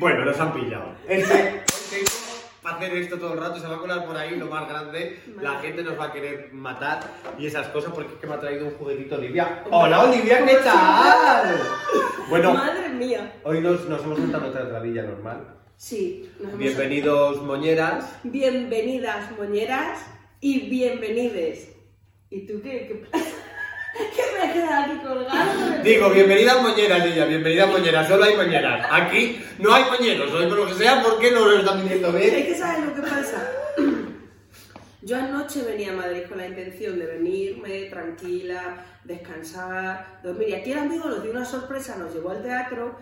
Bueno, nos han pillado. Este, para hacer esto todo el rato, se va a colar por ahí lo más grande. La gente nos va a querer matar y esas cosas porque es que me ha traído un juguetito Olivia. ¡Hola Olivia, qué tal! Bueno, Madre mía. hoy nos, nos hemos juntado nuestra entradilla normal. Sí. nos hemos- Bienvenidos, moñeras. Bienvenidas, moñeras, y bienvenides. ¿Y tú qué? ¿Qué, ¿Qué me queda aquí colgado? Digo, bienvenidas moñeras, ella, bienvenidas moñeras, solo hay moñeras. Aquí no hay moñeros, hoy por lo que sea, ¿por qué no lo están viniendo Es bien? que sabes lo que pasa. Yo anoche venía a Madrid con la intención de venirme tranquila, descansar, dormir. Y aquí el amigo nos dio una sorpresa, nos llevó al teatro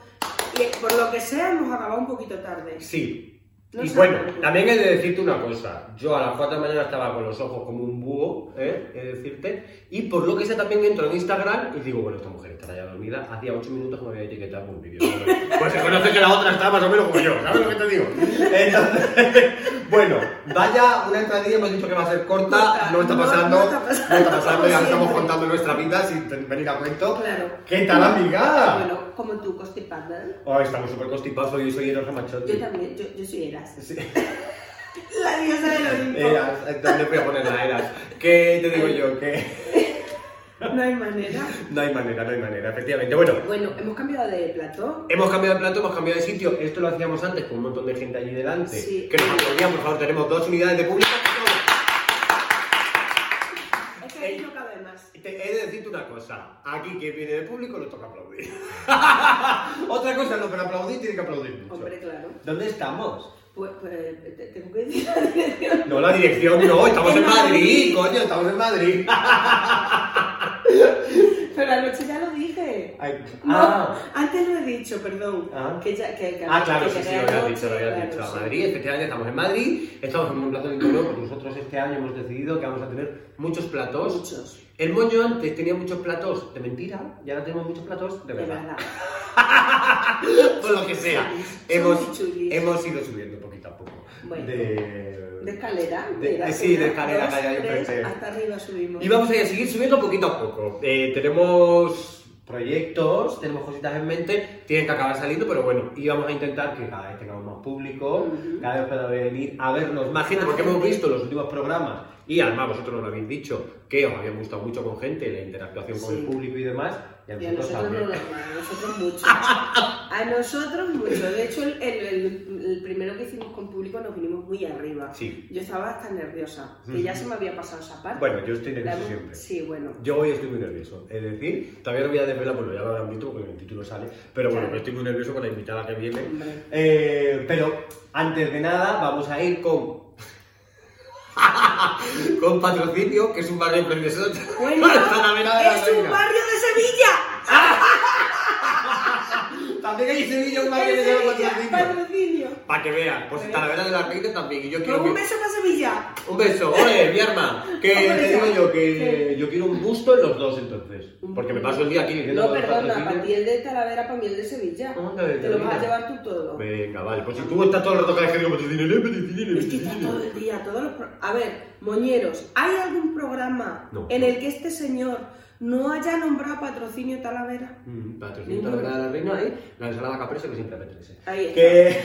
y por lo que sea hemos acabado un poquito tarde. Sí. No y bueno, también he de decirte una cosa. Yo a las 4 de la mañana estaba con los ojos como un búho, ¿eh? He de decirte. Y por lo que sea también entro en Instagram y digo, bueno, esta mujer estará ya dormida. Hacía 8 minutos que me había etiquetado por un vídeo. Pues se conoce que la otra está más o menos como yo, ¿sabes lo que te digo? Entonces, bueno, vaya una entradilla, hemos dicho que va a ser corta, no está pasando, no está pasando. no está pasando, ya estamos contando nuestra vida sin venir a cuento. Claro. ¿Qué tal, amiga? Bueno, como tú, constipada. Oh, estamos súper constipados y soy Eros Ramachotti. Yo también, yo, yo soy Eras. Sí. La diosa del Olimpo. Eras, ¿dónde voy a poner la eras? ¿Qué te digo yo? Que No hay manera. no hay manera, no hay manera, efectivamente. Bueno, Bueno, hemos cambiado de plató. hemos cambiado de plato, hemos cambiado de sitio. Esto lo hacíamos antes con un montón de gente allí delante. Sí. Que nos aplaudían, por favor, tenemos dos unidades de público. Es que ahí no cabe más. Te he de decirte una cosa, aquí quien viene de público le toca aplaudir. Otra cosa no, pero aplaudir tiene que aplaudir mucho. Hombre, claro. ¿Dónde estamos? Pues, pues te- tengo que decir la dirección. No, la dirección no, estamos en En Madrid, Madrid. coño, estamos en Madrid. Pero anoche ya lo dije. Ay, No, ah. antes lo he dicho, perdón. Ah. Que ya, que, que- Ah, claro, que sí, sí, lo habías dicho, lo habías claro, dicho. A sí. Madrid, efectivamente, estamos en Madrid, estamos en un plato de nuevo, porque nosotros este año hemos decidido que vamos a tener muchos platos. Muchos. El moño antes tenía muchos platos de mentira, y ahora tenemos muchos platos de De verdad. verdad. Por lo que sea, hemos, hemos ido subiendo Bueno. De... De escalera. De- sí, de una, escalera dos, que hay ahí tres, enfrente. Hasta arriba subimos. Y vamos a ir a seguir subiendo poquito a poco. Eh, tenemos proyectos, tenemos cositas en mente, tienen que acabar saliendo, pero bueno, y vamos a intentar que cada vez tengamos más público, cada vez pueda venir a vernos más gente, porque hemos visto los últimos programas, y además vosotros nos lo habéis dicho, que os había gustado mucho con gente, la interactuación con Sí. el público y demás, y a Y a nosotros no, también. a nosotros mucho. A nosotros mucho. De hecho, el, el- primero que hicimos con público nos vinimos muy arriba. Sí. Yo estaba hasta nerviosa, que ya se me había pasado esa parte. Bueno, yo estoy nervioso siempre. Sí, bueno. Yo hoy estoy muy nervioso, es decir, todavía no voy a desvelar, bueno, ya lo habrán visto porque en el título sale, pero bueno, Claro. estoy muy nervioso con la invitada que viene. Eh, pero antes de nada, vamos a ir con. con patrocinio, que es un barrio precioso. Bueno, es un barrio de Sevilla. También hay En que se llama Sevilla, patrocinio. patrocinio. Para que pues en Talavera de la Reina también. Y yo quiero. Un que- beso para Sevilla. Un beso, oye, mi arma. Que te digo yo que yo quiero un busto en los dos entonces. Porque me paso el día aquí diciendo No, los perdona, para ti el de Talavera, para mí el de Sevilla. ¿Dónde de Te lo vas a llevar tú todo. Venga, vale. Pues si tú estás todo el rato cada vez que digo Es que está todo el día, todos los A ver, moñeros, ¿hay algún programa en el que este señor no haya nombrado patrocinio Talavera? Mm, Patrocinio. Talavera de la Reina y la ensalada caprese que siempre apetece. Ahí está. Que.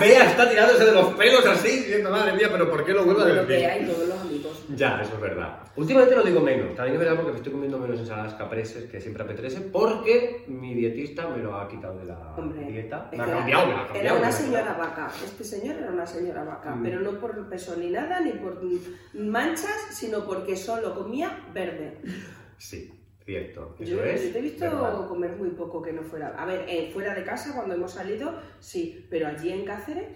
Vea, está tirándose de los pelos así, diciendo, madre mía, pero ¿por qué lo vuelvo a Lo que decir? hay todos los amigos. Ya, eso es verdad. Últimamente lo digo menos, también es verdad porque estoy comiendo menos ensaladas capreses que siempre apetece, porque mi dietista me lo ha quitado de la Hombre, dieta. Me ha era- cambiado, me ha Era cambiado. una la ha señora vaca. Este señor era una señora vaca, Mm. pero no por peso ni nada, ni por manchas, sino porque solo comía verde. Sí, cierto. Eso Yo, es. yo te he visto comer muy poco que no fuera. A ver, eh, fuera de casa cuando hemos salido, sí, pero allí en Cáceres,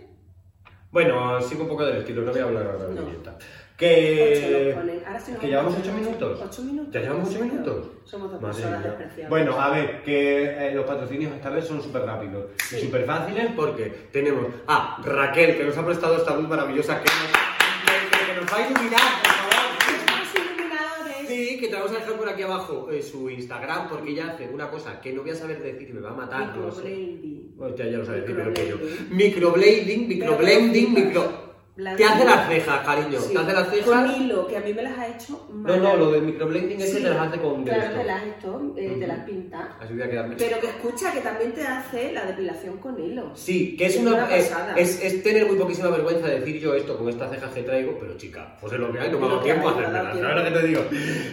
Bueno, sigo un poco del estilo, no voy a hablar ahora de No. mi dieta. Que. Ahora ¿Que vamos llevamos a ocho poner minutos? Ocho minutos. ¿Ya llevamos ocho ¿en serio? minutos? Somos dos personas despreciables. Bueno, a ver, que eh, los patrocinios esta vez son súper rápidos y súper fáciles porque tenemos a Raquel, que nos ha prestado esta luz maravillosa que nos, que- que nos va a iluminar, por favor. Somos iluminadores. Sí, que te vamos a dejar por aquí abajo eh, su Instagram porque ella hace una cosa que no voy a saber decir y me va a matar. no lo sé. Microblading. Hostia, ya lo sabes decir peor que yo. Microblading. Microblading, microblending, micro... blanco. Te hace las cejas, cariño. Sí, Te hace las Con hilo, que a mí me las ha hecho No, no, lo del microblending ese Sí, te las hace con Claro, te las esto, eh, te las pinta. Así voy a quedarme. Pero que escucha, que también te hace la depilación con hilo. Sí, que es Es una, una es, pasada. es- es tener muy poquísima vergüenza de decir yo esto con estas cejas que traigo, pero chica, pues es lo que hay, no me ha dado tiempo a hay, no me ha dado hacérmelas, ¿sabes lo que te digo?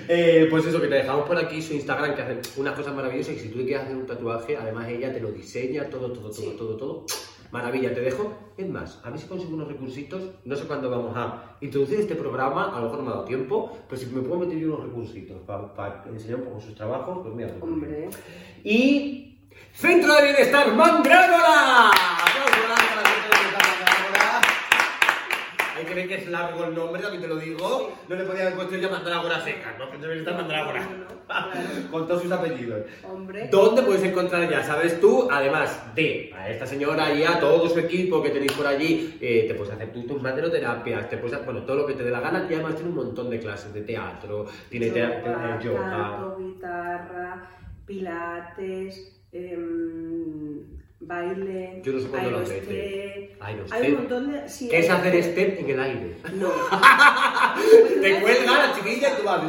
Eh, pues eso, que te dejamos por aquí su Instagram, que hacen unas cosas maravillosas y si tú quieres hacer un tatuaje, además ella te lo diseña, todo, todo, todo, Sí. todo, todo. Maravilla, te dejo. Es más, a ver si consigo unos recursitos, no sé cuándo vamos a introducir este programa, a lo mejor no me ha dado tiempo, pero si me puedo meter yo unos recursitos para, enseñar un poco sus trabajos, pues mira. Hombre. Y Centro de Bienestar Mandrágora. Aplausos para el Centro de Bienestar Mandrágora. Hay que que es largo el nombre, también te lo digo. No le podía haber puesto ya Mandrágora seca, ¿no? Centro de Bienestar Mandrágora. No, no, claro. Con todos sus apellidos. Hombre. ¿Dónde puedes encontrar ya? ¿Sabes tú? Además de a esta señora y a todo su equipo que tenéis por allí, eh, te puedes hacer tus materoterapias, te puedes hacer, bueno, todo lo que te dé la gana y además tiene un montón de clases de teatro, tiene tea- yoga, eh, yoga. canto, guitarra, pilates, em, baile, Yo no sé cuándo lo. Aerostep. Hay un montón de... sí, ¿Qué es hacer step en el aire? No. Te cuelga la chiquilla y tú vas.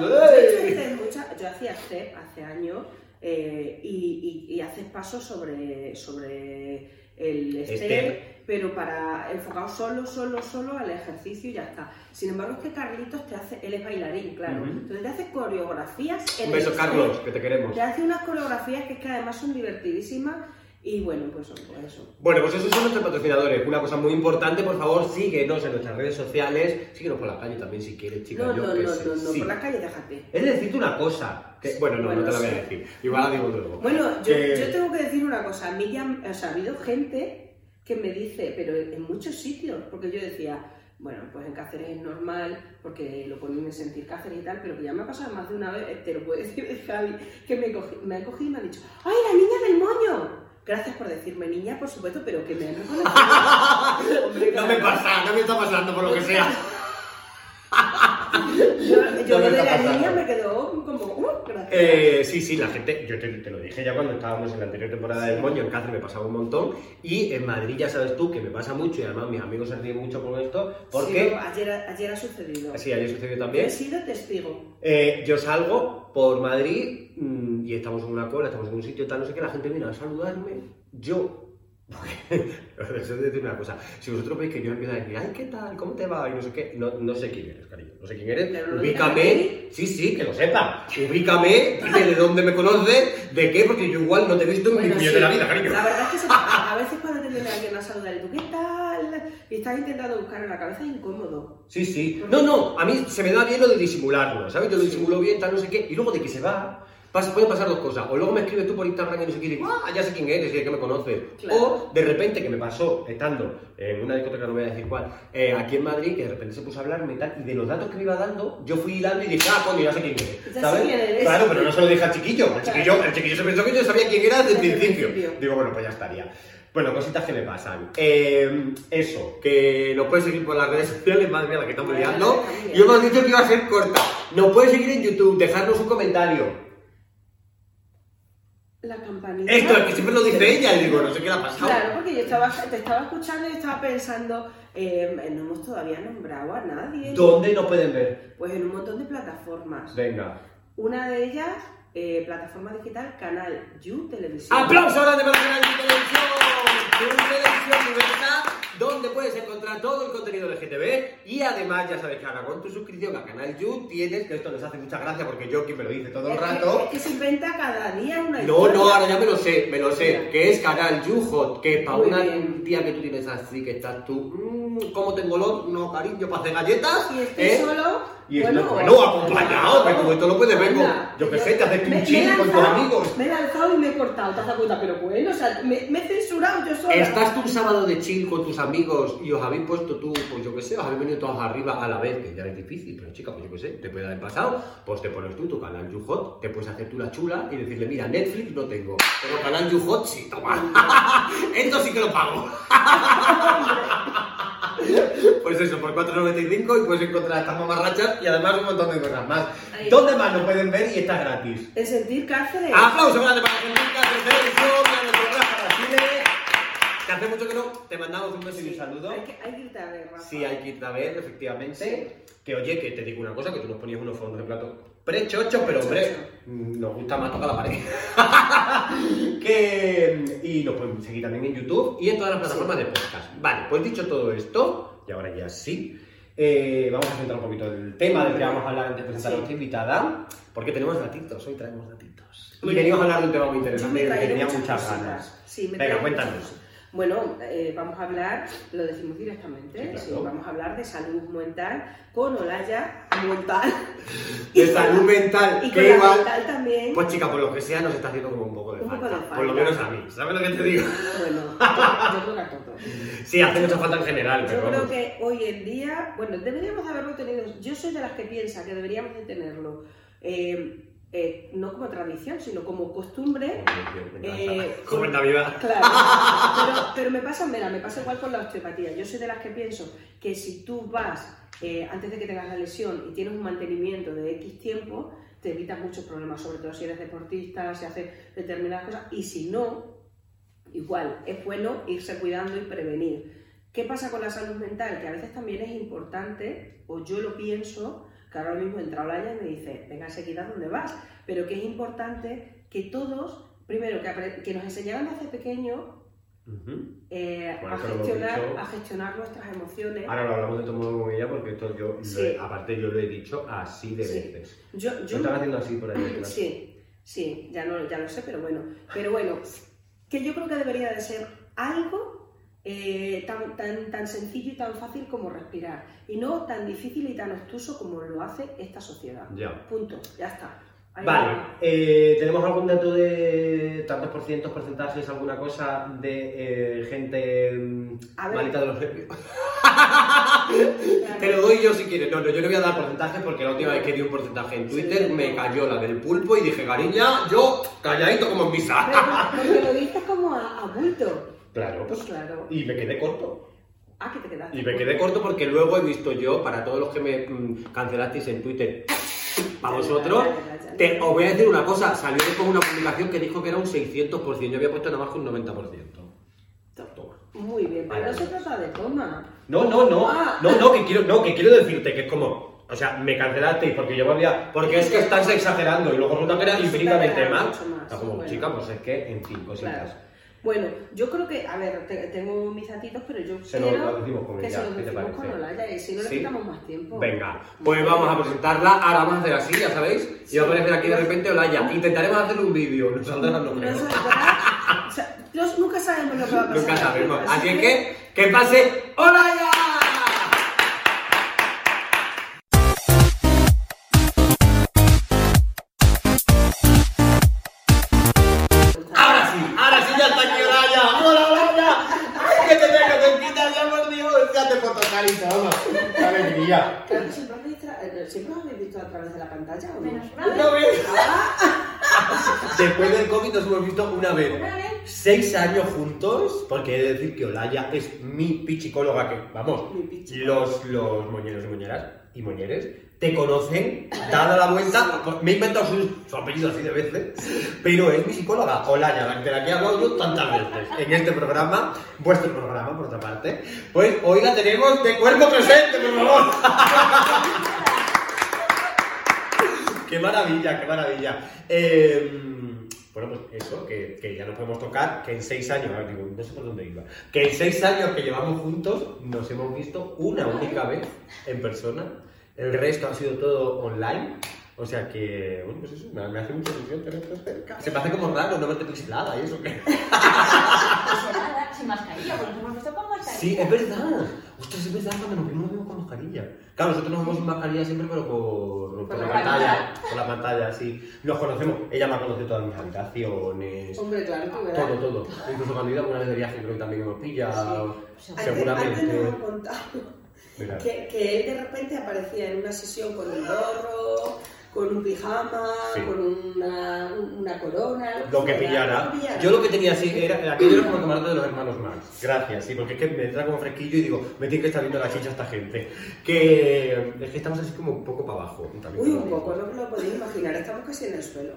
Yo hacía step hace años eh, y, y- y haces pasos sobre, sobre el step, Step. pero para enfocado solo, solo, solo al ejercicio y ya está. Sin embargo, es que Carlitos te hace, él es bailarín, claro, entonces te hace coreografías. en Un beso, el Carlos, que te queremos. Te hace unas coreografías que, es que además son divertidísimas y bueno, pues pues eso. Bueno, pues esos son nuestros patrocinadores. Una cosa muy importante, por favor, síguenos en nuestras redes sociales. Síguenos por la calle también si quieres, chica. No, yo no, no, no, no, Sí. por la calle déjate. Es de decirte una cosa. que- bueno, no, Bueno, no te la voy a decir. Igual la digo luego. Bueno, yo, Que- yo tengo que decir una cosa. A mí ya, o sea, ha habido gente que me dice, pero en muchos sitios, porque yo decía, bueno, pues en Cáceres es normal, porque lo ponen en sentir Cáceres y tal, pero que ya me ha pasado más de una vez, eh, te lo puede decir Javi, que me, cogí- me han cogido y me han dicho, ¡ay, la niña del moño! Gracias por decirme niña, por supuesto, pero que me han reconocido. Hombre, No me pasa, no me está pasando por lo que sea. Yo, yo lo de la niña me quedó como, ¡uh! Gracias. Eh, sí, sí, la gente, yo te, te lo dije ya cuando estábamos en la anterior temporada del Moño, en Cáceres me pasaba un montón, y en Madrid ya sabes tú que me pasa mucho, y además mis amigos se ríen mucho con esto, Sí, porque, ayer, ayer ha sucedido. sí, ayer sucedió Yo también, he sido testigo. Eh, yo salgo por Madrid mm, y estamos en una cola, estamos en un sitio tal, no sé qué, la gente viene a saludarme, yo... Os he de decir una cosa, si vosotros veis que yo empiezo a decir, ay, ¿qué tal? ¿Cómo te va? Y no sé qué, no, no sé quién eres, cariño, no sé quién eres, Pero ubícame, sí, sí, que lo sepa, ubícame, dime de dónde me conoces, de qué, porque yo igual no te he visto en mi Bueno, puño sí. de la vida, cariño. La verdad es que se- a veces cuando te viene alguien a saludar y tú, ¿qué tal? Y estás intentando buscar en la cabeza es incómodo. Sí, sí. No, no, a mí se me da bien lo de disimularlo, ¿sabes? Yo lo disimulo bien, tal, no sé qué, y luego de que se va, pasa- pueden pasar dos cosas. O luego me escribes tú por Instagram y no sé qué, ah, ya sé quién eres y qué me conoces. Claro. O de repente, que me pasó estando en una discoteca, no voy a decir cuál, eh, aquí en Madrid, que de repente se puso a hablarme y tal, y de los datos que me iba dando, yo fui hilando y dije, ah, coño, ya sé quién eres. Ya ¿Sabes? eres. Claro, pero no se lo dije al chiquillo. El chiquillo, el chiquillo se pensó que yo sabía quién era desde el principio. Digo, bueno, pues ya estaría. Bueno, cositas que me pasan. Eh, eso, que nos puedes seguir por las redes sociales, madre mía, la que estamos liando. Y hemos dicho que iba a ser corta. Nos puedes seguir en YouTube, dejarnos un comentario. La campanita. Esto, es que siempre lo dice ella, y digo, no sé qué le ha pasado. Claro, porque yo estaba, te estaba escuchando y estaba pensando, eh, no hemos todavía nombrado a nadie. ¿Dónde nos pueden ver? Pues en un montón de plataformas. Venga. Una de ellas, eh, plataforma digital, canal You Televisión. ¡Aplauso grande para Canal de Televisión! Televisión diversa, donde puedes encontrar todo el contenido de GTV y además ya sabes que ahora con tu suscripción a Canal You tienes, que esto nos hace mucha gracia porque yo quien me lo dice todo el que- rato. Es que se inventa cada día una No, no, ahora ya me lo sé, me lo sé, que es Canal You Hot, que para Muy una bien. tía que tú tienes así, que estás tú, mmm, ¿cómo tengo olor? No, cariño, para hacer galletas, Y estoy ¿eh? solo. Y es bueno, bueno, acompañado, que como esto lo puedes ver con, yo qué sé, te haces un he con tus amigos. Me he lanzado y me he cortado, ¿te has dado cuenta? Pero bueno, o sea, me, me he censurado yo sola. Estás tú un sábado de chill con tus amigos y os habéis puesto tú, pues yo qué sé, os habéis venido todos arriba a la vez, que ya es difícil, pero chica, pues yo qué sé, te puede haber pasado, pues te pones tú tu canal YouHot, te puedes hacer tú la chula y decirle, mira, Netflix no tengo, pero canal YouHot sí, toma. Esto sí que lo pago. Pues eso, por 4.95 y puedes encontrar estas mamarrachas y además un montón de cosas más. ¿Dónde más lo pueden ver y está gratis? En sentir Cáceres. Aplauso grande para Argentina, de televisión, y a nuestro Rafa Basile. que hace mucho que no te mandamos un beso y un saludo. Hay que, hay que irte a ver, Rafa. Sí, hay que ir a ver, efectivamente. Que oye, que te digo una cosa, que tú nos ponías unos fondos de plato prechocho, pero hombre, nos gusta más tocar la pared. que, y nos pueden seguir también en YouTube y en todas las plataformas de podcast. Vale, pues dicho todo esto, y ahora ya sí, eh, vamos a centrar un poquito el tema del que vamos a hablar antes de presentar a nuestra invitada, porque tenemos gatitos, hoy traemos gatitos. Y venimos a hablar de un tema muy interesante que tenía muchas ganas. Sí, Venga, cuéntanos. Bueno, eh, vamos a hablar, lo decimos directamente, Sí, claro. sí, vamos a hablar de salud mental con Olaya mental De salud mental, y que con igual mental también. Pues chica, por lo que sea, nos está haciendo como un poco de Un poco falta. de Por lo falta. menos a mí. ¿Sabes lo que te digo? Bueno, yo creo que a todos. Sí, hace mucha falta en general, Yo pero creo vamos. que hoy en día, bueno, deberíamos de haberlo tenido. Yo soy de las que piensa que deberíamos de tenerlo, eh, eh, no como tradición, sino como costumbre. Me Eh. Joven Navidad. Claro, pero, pero me pasa, mira, me pasa igual con la osteopatía. Yo soy de las que pienso que si tú vas eh, antes de que tengas la lesión y tienes un mantenimiento de X tiempo, te evitas muchos problemas, sobre todo si eres deportista, si haces determinadas cosas, y si no, igual, es bueno irse cuidando y prevenir. ¿Qué pasa con la salud mental? Que a veces también es importante, o yo lo pienso, que ahora mismo entra Olaya y me dice, venga seguida, ¿dónde vas? Pero que es importante que todos, primero, que, nos enseñaran desde pequeño Ujú. eh, Bueno, a, gestionar, dicho. a gestionar nuestras emociones. Ahora lo hablamos de todo modo con ella porque esto yo, lo Sí. he- aparte yo lo he dicho así de Sí. veces. Yo, yo están haciendo así por ahí detrás. Sí, sí, ya, no, ya lo sé, pero bueno. Pero bueno, que yo creo que debería de ser algo eh, tan, tan, tan sencillo y tan fácil como respirar. Y no tan difícil y tan obtuso como lo hace esta sociedad. Ya. Punto, ya está. Ahí Vale, va. eh, ¿tenemos algún dato de tantos por cientos, porcentajes, alguna cosa de eh, gente mm, malita de los nervios? Te lo doy yo si quieres. No, no, yo no voy a dar porcentajes porque la última vez que di un porcentaje en Twitter me cayó la del pulpo y dije, cariña, yo calladito como en misa. Pero, porque lo dices como a, a bulto. Claro, Pues pues. claro. Y me quedé corto. Ah, que te quedaste. Y me quedé corto porque luego he visto yo, para todos los que me mm, cancelasteis en Twitter, para vosotros, te, os voy a decir una cosa, salió después una publicación que dijo que era un 600%, yo había puesto nada más que un 90%. Toma. Muy bien, pero no se trata de toma. No, no, no, Ah. no, no, que quiero, no, que quiero decirte que es como, o sea, me cancelasteis porque yo me había, porque es que estás exagerando y luego resulta que era Resulta infinitamente más. más, Está como, bueno. chica, pues es que, en fin, cositas. Claro. Bueno, yo creo que, a ver, te- tengo mis datitos, pero yo Se lo- quiero lo decimos con que ella, se lo ¿qué te decimos con Olaya y si no le ¿Sí? quitamos más tiempo. Venga, pues vamos a presentarla, ahora vamos a hacer así, ya sabéis, y va a aparecer aquí de repente Olaya. Intentaremos hacer un vídeo, nos saldrá creo. saldrá- o sea, los- nunca sabemos lo que va a pasar. Nunca sabemos. Así que, que pase Olaya. Eh, siempre os habéis visto a través de la pantalla o no? Menos una vez. Después del COVID nos hemos visto una vez. Una vez. Seis años juntos, porque he de decir que Olaya es mi pichicóloga, que vamos, Mi pichicóloga. los, los moñeros y moñeras y moñeres te conocen, dada la vuelta, me he inventado su, su apellido así de veces, pero es mi psicóloga, Olaya, la de la que he hablado yo tantas veces en este programa, vuestro programa, por otra parte. Pues, oiga, tenemos de cuerpo presente, por favor. ¡Qué maravilla, qué maravilla! Eh, bueno, pues eso, que, que ya nos podemos tocar, que en seis años, digo, no sé por dónde iba, que en seis años que llevamos juntos nos hemos visto una única vez en persona, el resto ha sido todo online, o sea que, bueno, pues eso, me, me hace mucha ilusión tenerte cerca. Se me hace como raro no verte pixelada y eso que... Pues sin mascarilla, porque nos hemos visto con mascarilla. Sí, es verdad. Ostras, es verdad, cuando nos vimos vimos con mascarilla. Claro, nosotros nos vemos sin mascarilla siempre, pero por, por, Por la la pantalla. Por la pantalla, sí. Nos conocemos. Ella me ha conocido todas mis habitaciones. Hombre, claro, tú verás. Todo, todo. Incluso cuando he ido alguna vez de viaje creo que también hemos pillado. Sí. Seguramente. antes que, que él de repente aparecía en una sesión con un gorro, con un pijama, Sí. con una, una corona. Lo que pillara. Yo lo que tenía así era. Aquello era como el camarote de los hermanos Marx. Gracias, sí, porque es que me entra como fresquillo y digo, me tiene que estar viendo la chicha esta gente. Que es que estamos así como un poco para abajo. también Uy, un poco, no me lo podéis imaginar, estamos casi en el suelo.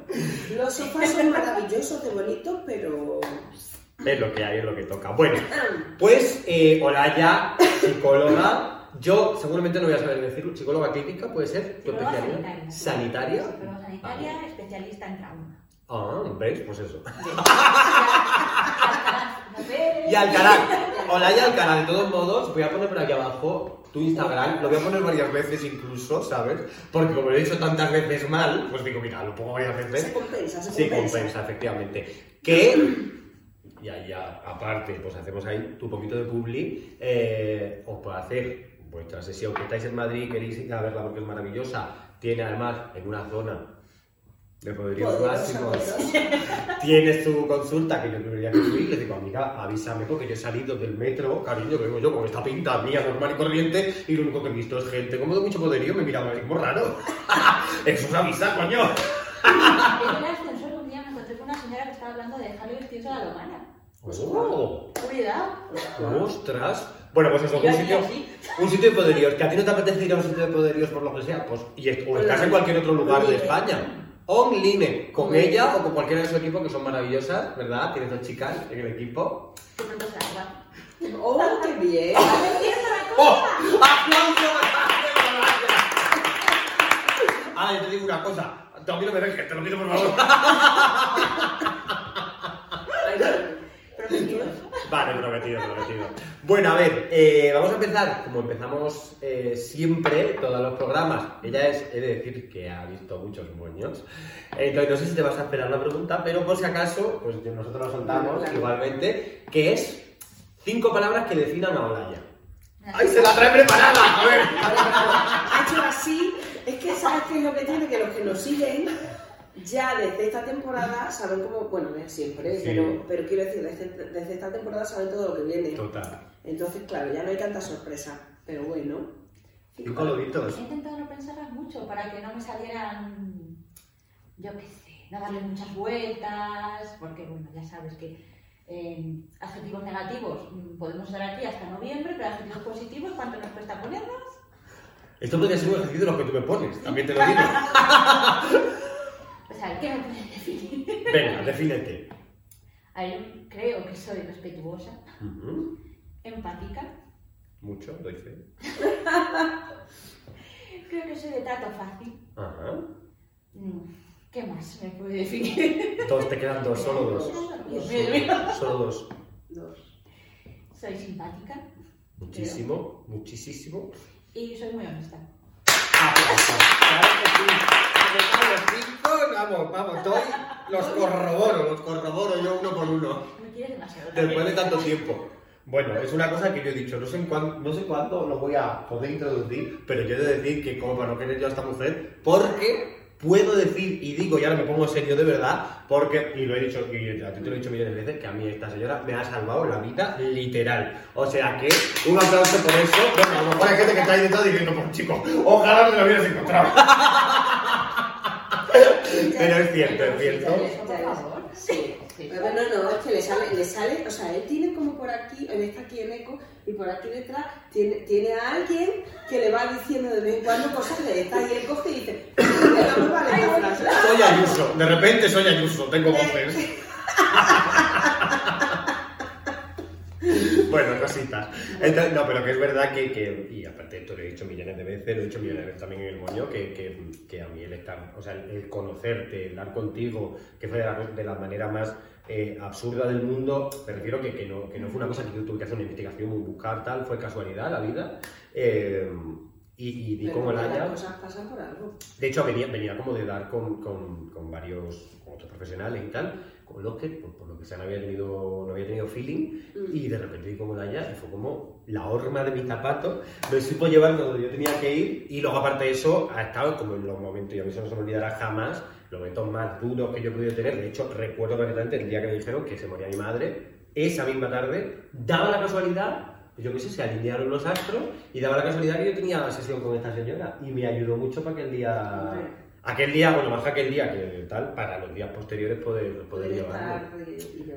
Los sofás son maravillosos, de bonitos, pero Es lo que hay, es lo que toca. Bueno, pues eh, Olaya, psicóloga. Yo seguramente no voy a saber decirlo. Psicóloga clínica, puede ser. ¿Tu especialidad? sanitaria. ¿Sanitaria? Psicóloga sanitaria, especialista en trauma. Ah, ¿ves? Pues eso. Y Alcaraz. Olaya Alcaraz. De todos modos, voy a poner por aquí abajo tu Instagram. Lo voy a poner varias veces incluso, ¿sabes? Porque como lo he dicho tantas veces mal, pues digo, mira, lo pongo varias veces. Se compensa, se Sí, compensa. efectivamente. Que, ya, ya, aparte, pues hacemos ahí tu poquito de publi, eh, os puedo hacer vuestra sesión que estáis en Madrid, queréis ir a verla porque es maravillosa. Tiene además en una zona de poderíos máximos. Tienes tu consulta, que yo el primer día que fui le digo, amiga, avísame porque yo he salido del metro, cariño, que vengo yo con esta pinta mía normal y corriente, y lo único que he visto es gente como de mucho poderío, me miraba así como raro. Eso es avisa, coño. En el ascensor un día me encontré con una señora que estaba hablando de dejarle vestirse a la lomana. Oh. Cuidado. ¡Ostras! Bueno, pues eso, un sitio, un sitio de poderíos. Que a ti no te apetece ir a un sitio de poderíos por lo que sea, pues, y o estás en cualquier otro lugar de España. Online, con ella o con cualquiera de su equipo, que son maravillosas, ¿verdad? Tienes dos chicas en el equipo. ¡Oh, qué bien! ¡Oh! ¡Aplauso! Ah, yo te digo una cosa. Mí no me dejes, te lo pido por favor. Ay, no. Prometido. Vale, prometido, prometido. Bueno, a ver, eh, vamos a empezar, como empezamos eh, siempre, todos los programas. Ella es, he de decir que ha visto muchos moños. Entonces, no sé si te vas a esperar la pregunta, pero por si acaso, pues nosotros lo soltamos Claro. igualmente, que es cinco palabras que definan a Olaya. ¡Ay, se la trae preparada! A ver. Ha hecho así, es que sabes qué es lo que tiene, que los que nos siguen ya desde esta temporada saben cómo, bueno, no es siempre, Sí. pero, pero quiero decir, desde, desde esta temporada saben todo lo que viene. Total. Entonces, claro, ya no hay tanta sorpresa, pero bueno. He intentado no pensarlas mucho para que no me salieran, yo qué sé, no darle muchas vueltas, porque bueno, ya sabes que eh, adjetivos negativos podemos estar aquí hasta noviembre, pero adjetivos positivos, ¿cuánto nos cuesta ponerlos? Esto podría ser un ejercicio de lo que tú me pones, también te lo digo. Sea, ¿qué me puede definir? Venga, defínete. A ver, creo que soy respetuosa, empática, Mucho, doy fe. creo que soy de trato fácil. Ajá. Mm, ¿Qué más me puede definir? Dos, te quedan dos, solo dos. Dios mío. Solo dos. Dos. Soy simpática Muchísimo, muchísimo. y soy muy honesta. Aplausos. Claro que sí. Vamos, vamos, doy, los corroboro, los corroboro yo uno por uno. Me quieres demasiado. Después de tanto tiempo. Bueno, es una cosa que yo he dicho, no sé, en cuándo, no sé cuándo lo voy a poder introducir, pero yo he de decir que como para no querer yo a esta mujer, porque puedo decir, y digo, y ahora me pongo serio de verdad, porque, y lo he dicho, y a ti te lo he dicho millones de veces, que a mí esta señora me ha salvado la vida literal. O sea que, un aplauso por eso. Bueno, a lo mejor hay gente que está ahí detrás diciendo, pues chico, ojalá me lo hubieras encontrado. Pero es cierto, es cierto. Eso, por favor. Sí. Sí. Pero no, no, es que le sale, le sale, o sea, él tiene como por aquí, él está aquí en eco, y por aquí detrás tiene, tiene a alguien que le va diciendo de vez en cuando cosas de estas, y él coge y dice, pues vale, frase. Soy Ayuso, de repente soy Ayuso, tengo voces. bueno, cositas. No, pero que es verdad que, que- y aparte esto lo he dicho millones de veces, lo he dicho millones de veces también en el moño, que, que, que a mí el estar, o sea, el, conocerte, el dar contigo, que fue de la, de la manera más eh, absurda del mundo, me refiero que, que, no, que no fue una cosa que yo tuve que hacer una investigación, buscar tal, fue casualidad la vida. eh, y, y di como las haya. cosas pasan por algo. De hecho, venía, venía como de dar con, con, con varios con otros profesionales y tal, con los que, por, por lo que sea, no había tenido, no había tenido feeling, Mm. y de repente vi como Laia, y fue como la horma de mis zapatos, me supo llevar donde yo tenía que ir, y luego, aparte de eso, ha estado como en los momentos, y a mí eso no se me olvidará jamás, los momentos más duros que yo he podido tener. De hecho, recuerdo perfectamente el día que me dijeron que se moría mi madre, esa misma tarde, daba la casualidad yo qué sé, se alinearon los astros y daba la casualidad que yo tenía sesión con esta señora y me ayudó mucho para aquel día, aquel día, bueno, más que aquel día que tal, para los días posteriores poder, poder llevarlo.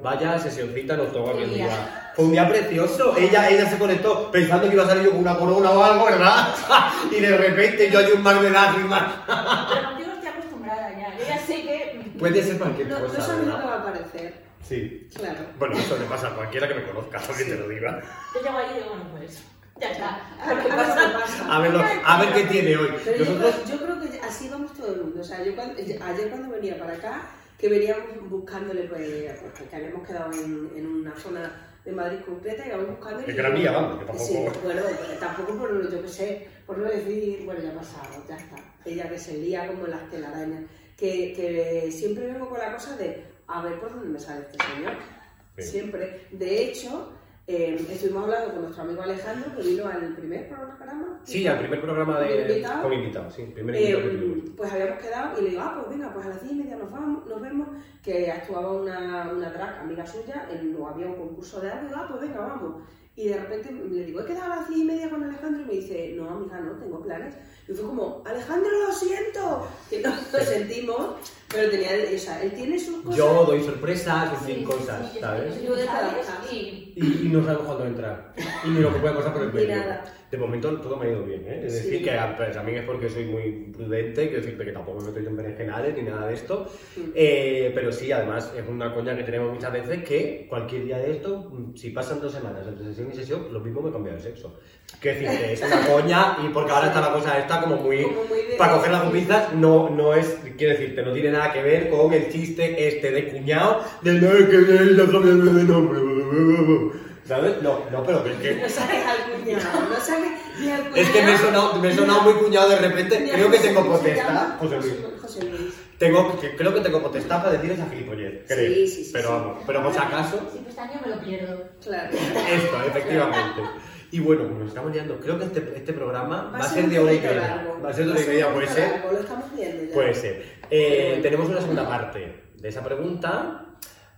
Vaya sesioncita nos tocó aquel día. Fue un día precioso. Ella, ella se conectó pensando que iba a salir yo con una corona o algo, ¿verdad? y de repente yo hay un mar de lágrimas. Pero contigo estoy acostumbrada ya. Yo ya sé que Puede ser cualquier No, no cosa, sabes lo que va a aparecer. Sí. Claro. Bueno, eso le pasa a cualquiera que me conozca, que te lo diga. Yo llego ahí y digo, bueno, pues ya está. A ver qué pasa, pasa. A ver, lo- a ver qué tiene hoy. Pero yo, creo, yo creo que así vamos todo el mundo. O sea, yo cuando- ayer cuando venía para acá, que veníamos buscándole, pues, pues, que habíamos quedado en, en una zona de Madrid concreta y íbamos buscando. Es que era mía, vamos, que tampoco- Sí, bueno, pues, tampoco por, yo qué sé, por no decir, bueno, ya ha pasado, ya está. Ella que se lía como las telarañas. Que, que siempre vengo con la cosa de, a ver por dónde me sale este señor. Sí. Siempre. De hecho, eh, estuvimos hablando con nuestro amigo Alejandro, que vino al primer programa. Sí, al primer programa de... ¿Con invitado? Con invitado, sí. Primer Eh, invitado que tuvimos. pues habíamos quedado y le digo, ah, pues venga, pues a las 10 y media nos, vamos, nos vemos, que actuaba una, una drag amiga suya, en, o había un concurso de algo, ah, pues venga, vamos. Y de repente le digo, he quedado a las 10 y media con Alejandro y me dice, no, amiga, no, tengo planes. Y fue como, Alejandro, lo siento, que no lo sentimos, pero tenía, o sea, él tiene sus cosas. Yo doy sorpresas, en fin, Sí, cosas, sí, ¿sabes? Yo de. Y Y, y no sabemos cuándo entrar. Y ni lo que puede pasar por el medio. nada. De momento todo me ha ido bien, ¿eh? Es decir, Sí. que a- pues, también es porque soy muy prudente, quiero decirte que tampoco me meto en berenjenales ni nada de esto. Mm. Eh, pero sí, además, es una coña que tenemos muchas veces que cualquier día de esto, mm, si pasan dos semanas entre sesión y sesión, lo mismo me cambia de sexo. Quiero decir que es una coña y porque ahora está la cosa esta como muy... Como muy de- Para coger las pinzas no, no es, quiero decirte, no tiene nada que ver con el chiste este de cuñado de no es que ¿Sabes? No, no, pero es que... No saques al cuñado, no saques ni al cuñado. Es que me he sonado, me he sonado muy cuñado de repente. Creo que tengo ¿cómo se potestad. José Luis. José Luis. Tengo, que- creo que tengo potestad para decir esa gilipollez. Creo. Sí, sí, sí, Pero sí. vamos, pero por si acaso, siempre este año me lo pierdo. Claro. esto, efectivamente. Y bueno, como nos estamos liando, creo que este, este programa va, a ser de hora y media. largo. Va a ser de hora y media, puede ser. largo, Lo estamos viendo ya. Puede ser. Eh, tenemos una segunda parte de esa pregunta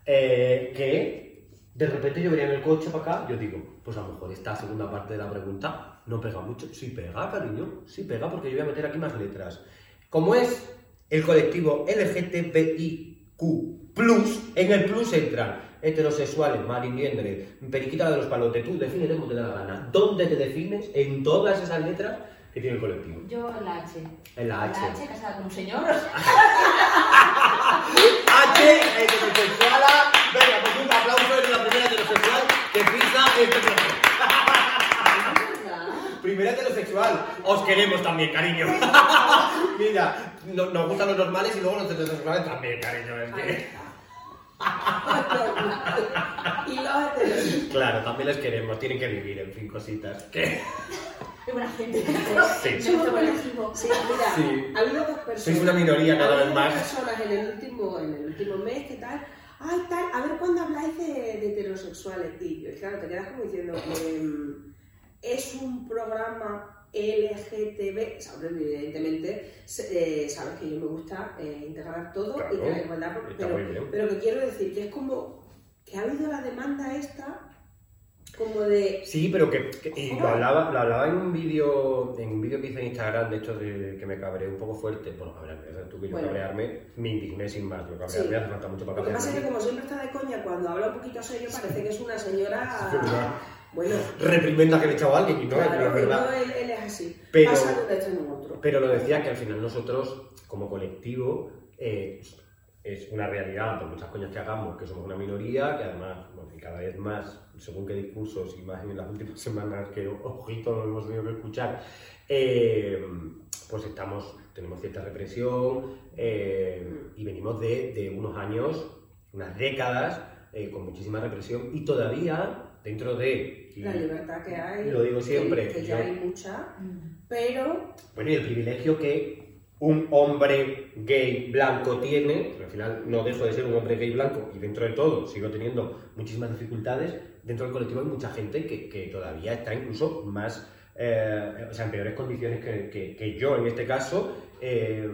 eh, que de repente yo venía en el coche para acá, yo digo, pues a lo mejor esta segunda parte de la pregunta no pega mucho. Sí pega, cariño, sí pega porque yo voy a meter aquí más letras. Como es el colectivo LGTBIQ+, en el plus entran heterosexuales, marimiendre, periquita de los palotes, tú defínete como te da la gana. ¿Dónde te defines en todas esas letras que tiene el colectivo? Yo en la H. En la H. En la H, casada con un señor. H, heterosexuala. Aplauso, eres la primera heterosexual que pisa este programa. Primera heterosexual. Os queremos también, cariño. Mira, no- nos gustan los normales y luego los heterosexuales también, cariño. es que- y los. Claro, también les queremos, tienen que vivir, en fin, cositas. ¿Qué? Qué buena gente. Sí. Sí, mira, Sí. ha habido dos personas. Sois una minoría cada vez más. personas en el último, en el último mes, ¿qué tal? Ay, tal, a ver cuándo habláis de, de heterosexuales. Y yo, claro, te quedas como diciendo, em, es un programa LGTB, sabes, evidentemente, se- eh, sabes que yo me gusta eh, integrar todo Claro, y que la igualdad, pero, pero que quiero decir que es como que ha habido la demanda esta, como de Sí, pero que, que- y lo hablaba, lo hablaba en un vídeo en un vídeo que hice en Instagram, de hecho, de, que me cabré un poco fuerte. Bueno, cabrearme, tú que yo Bueno. cabrearme, me indigné sin más. Yo cabrearme Sí. hace falta mucho para Lo que pasa es que como siempre está de coña, cuando habla un poquito serio parece que es una señora... Bueno, Reprimenda que le he echado a alguien y no, claro, pero es verdad. no, él, él es así. Pero- Pasa de otro. Pero lo decía que al final nosotros, como colectivo, eh, es una realidad, por muchas coñas que hagamos, que somos una minoría, que además, cada vez más, según qué discursos, y más en las últimas semanas que, ojito, lo hemos tenido que escuchar, eh, pues estamos, tenemos cierta represión eh, y venimos de, de unos años, unas décadas, eh, con muchísima represión y todavía dentro de... y La libertad que hay. Lo digo siempre, Que, que ya yo- hay mucha, Mm. pero Bueno, y el privilegio que un hombre gay blanco tiene, al final no dejo de ser un hombre gay blanco y dentro de todo sigo teniendo muchísimas dificultades, dentro del colectivo hay mucha gente que, que todavía está incluso más, eh, o sea, en peores condiciones que, que- que yo en este caso, eh,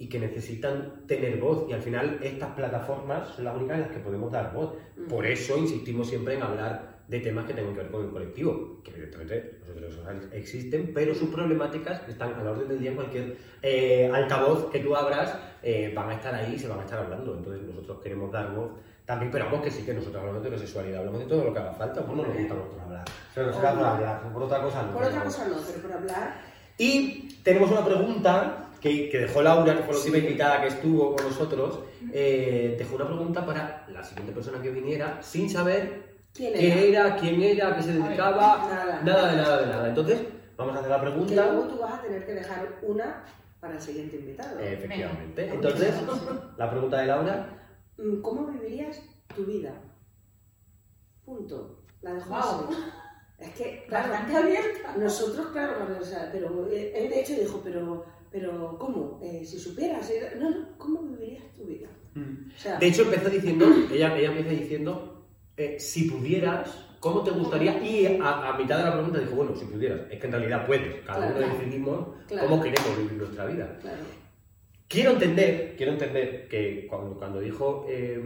y que necesitan tener voz. Y al final estas plataformas son las únicas en las que podemos dar voz. Por eso insistimos siempre en hablar de temas que tengan que ver con el colectivo, que evidentemente los heterosexuales existen, pero sus problemáticas están a la orden del día en cualquier eh, altavoz que tú abras, eh, van a estar ahí y se van a estar hablando. Entonces nosotros queremos dar voz también, pero vamos que sí que nosotros hablamos de heterosexualidad, hablamos de todo lo que haga falta, pues no nos gusta a nosotros hablar. Se nos gusta hablar, por otra cosa no. por otra cosa no, pero por hablar. Y tenemos una pregunta que, que dejó Laura, que fue la última invitada que estuvo con nosotros, eh, dejó una pregunta para la siguiente persona que viniera sin saber ¿Quién era? qué era, quién era, qué se dedicaba, Nada. nada de nada de nada. Entonces, vamos a hacer la Que pregunta. luego tú vas a tener que dejar una para el siguiente invitado. Efectivamente. Venga. Entonces, la pregunta de Laura. Mm, ¿Cómo vivirías tu vida? Punto. La dejo así. Es que, claro, Bastante abierta. nosotros, claro, cuando, o sea, pero eh, él de hecho dijo, pero, pero ¿cómo? Eh, si supieras, eh, no, no, ¿cómo vivirías tu vida? O sea, De hecho, empezó diciendo, ella, ella empieza diciendo, eh, si pudieras, ¿cómo te gustaría? Y a, a mitad de la pregunta dijo, bueno, si pudieras. Es que en realidad puedes. Cada Claro. uno decidimos Claro. cómo queremos vivir nuestra vida. Quiero entender, quiero entender que cuando, cuando dijo eh,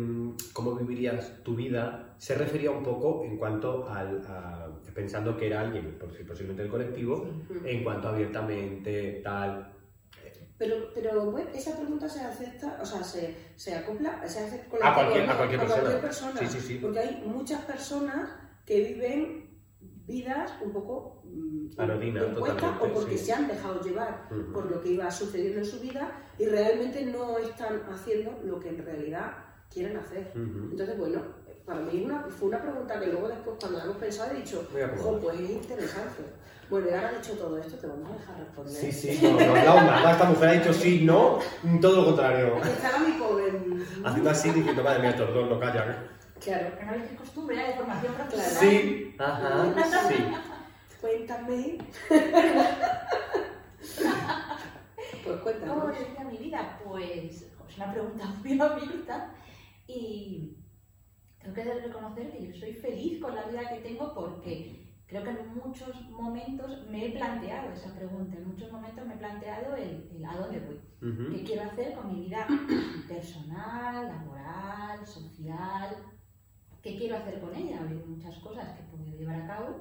cómo vivirías tu vida, se refería un poco en cuanto al, a- pensando que era alguien, posiblemente del colectivo, en cuanto abiertamente, tal. Pero, pero bueno, esa pregunta se acepta, o sea, se, se acopla, se hace con A cualquier- ¿no? a cualquier persona. persona. Sí, sí, sí. Porque hay muchas personas que viven vidas un poco mm, Anodinas, o porque se han dejado llevar por lo que iba sucediendo en su vida y realmente no están haciendo lo que en realidad quieren hacer. Entonces, bueno, para mí una- fue una pregunta que luego después cuando la hemos pensado he dicho, ojo, pues es interesante. Bueno, y ahora dicho todo esto, te vamos a dejar responder. Sí, sí, no, no nada. Esta mujer ha dicho sí, no, todo lo contrario. Estaba mi pobre. Haciendo así, diciendo, madre mía, estos dos no callan. Claro. No es costumbre ya de formación profesional. Sí, ajá, sí. Cuéntame. pues ¿Cómo cuéntame. sería mi vida? Pues es una pregunta muy abierta y tengo que reconocer que yo soy feliz con la vida que tengo porque creo que en muchos momentos me he planteado esa pregunta, en muchos momentos me he planteado el, el a dónde voy, qué quiero hacer con mi vida personal, laboral, social, qué quiero hacer con ella. Ha habido muchas cosas que he podido llevar a cabo,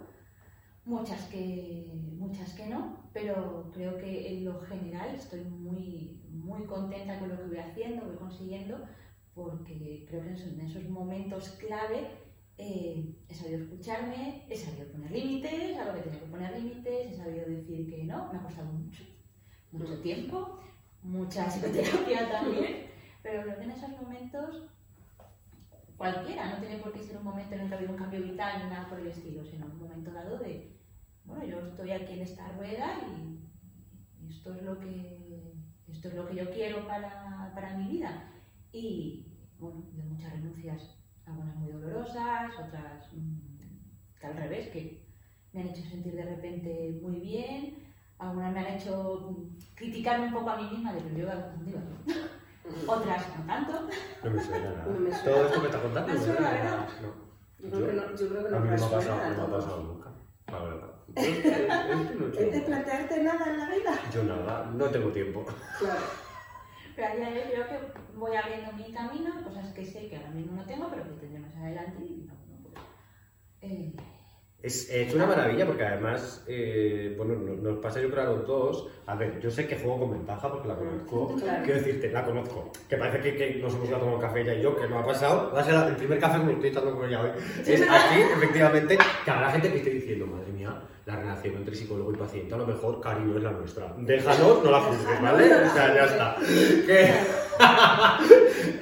muchas que, muchas que no, pero creo que en lo general estoy muy, muy contenta con lo que voy haciendo, voy consiguiendo, porque creo que en esos momentos clave eh, he sabido escucharme, he sabido poner límites, a lo que tenía que poner límites, he sabido decir que no, me ha costado mucho, mucho tiempo, mucha psicoterapia también, pero creo que en esos momentos cualquiera, no tiene por qué ser un momento en el que ha habido un cambio vital ni nada por el estilo, sino un momento dado de, bueno, yo estoy aquí en esta rueda y, y esto es lo que esto es lo que yo quiero para, para mi vida. Y bueno, de muchas renuncias, algunas muy dolorosas, otras mm, que al revés, que me han hecho sentir de repente muy bien, algunas me han hecho mm, criticarme un poco a mí misma de que yo iba contigo. Otras no tanto. No me suena nada. No me suena. Todo esto que está contando ¿No me suena, nada. Yo creo que no, yo creo que A mí no me ha pasado, no me ha pasado nunca. La verdad. No he ¿Es de plantearte nada en la vida? Yo nada, no tengo tiempo. Claro. Pero a día de hoy creo que voy abriendo mi camino, cosas que sé que ahora mismo no tengo, pero que tendré más adelante y no, no puedo. Eh, Es, es una maravilla porque además, eh, bueno, nos, nos pasa yo creo a los dos. A ver, yo sé que juego con ventaja porque la conozco. Claro. Quiero decirte, la conozco. Que parece que, que nos hemos ido a tomar un café ella y yo, que no ha pasado. Va a ser el primer café que me estoy echando con ella hoy. Es aquí, efectivamente, que habrá gente que esté diciendo, madre la relación entre psicólogo y paciente, a lo mejor Cari no es la nuestra. Déjanos, no la juzgues, ¿vale? O sea, ya está.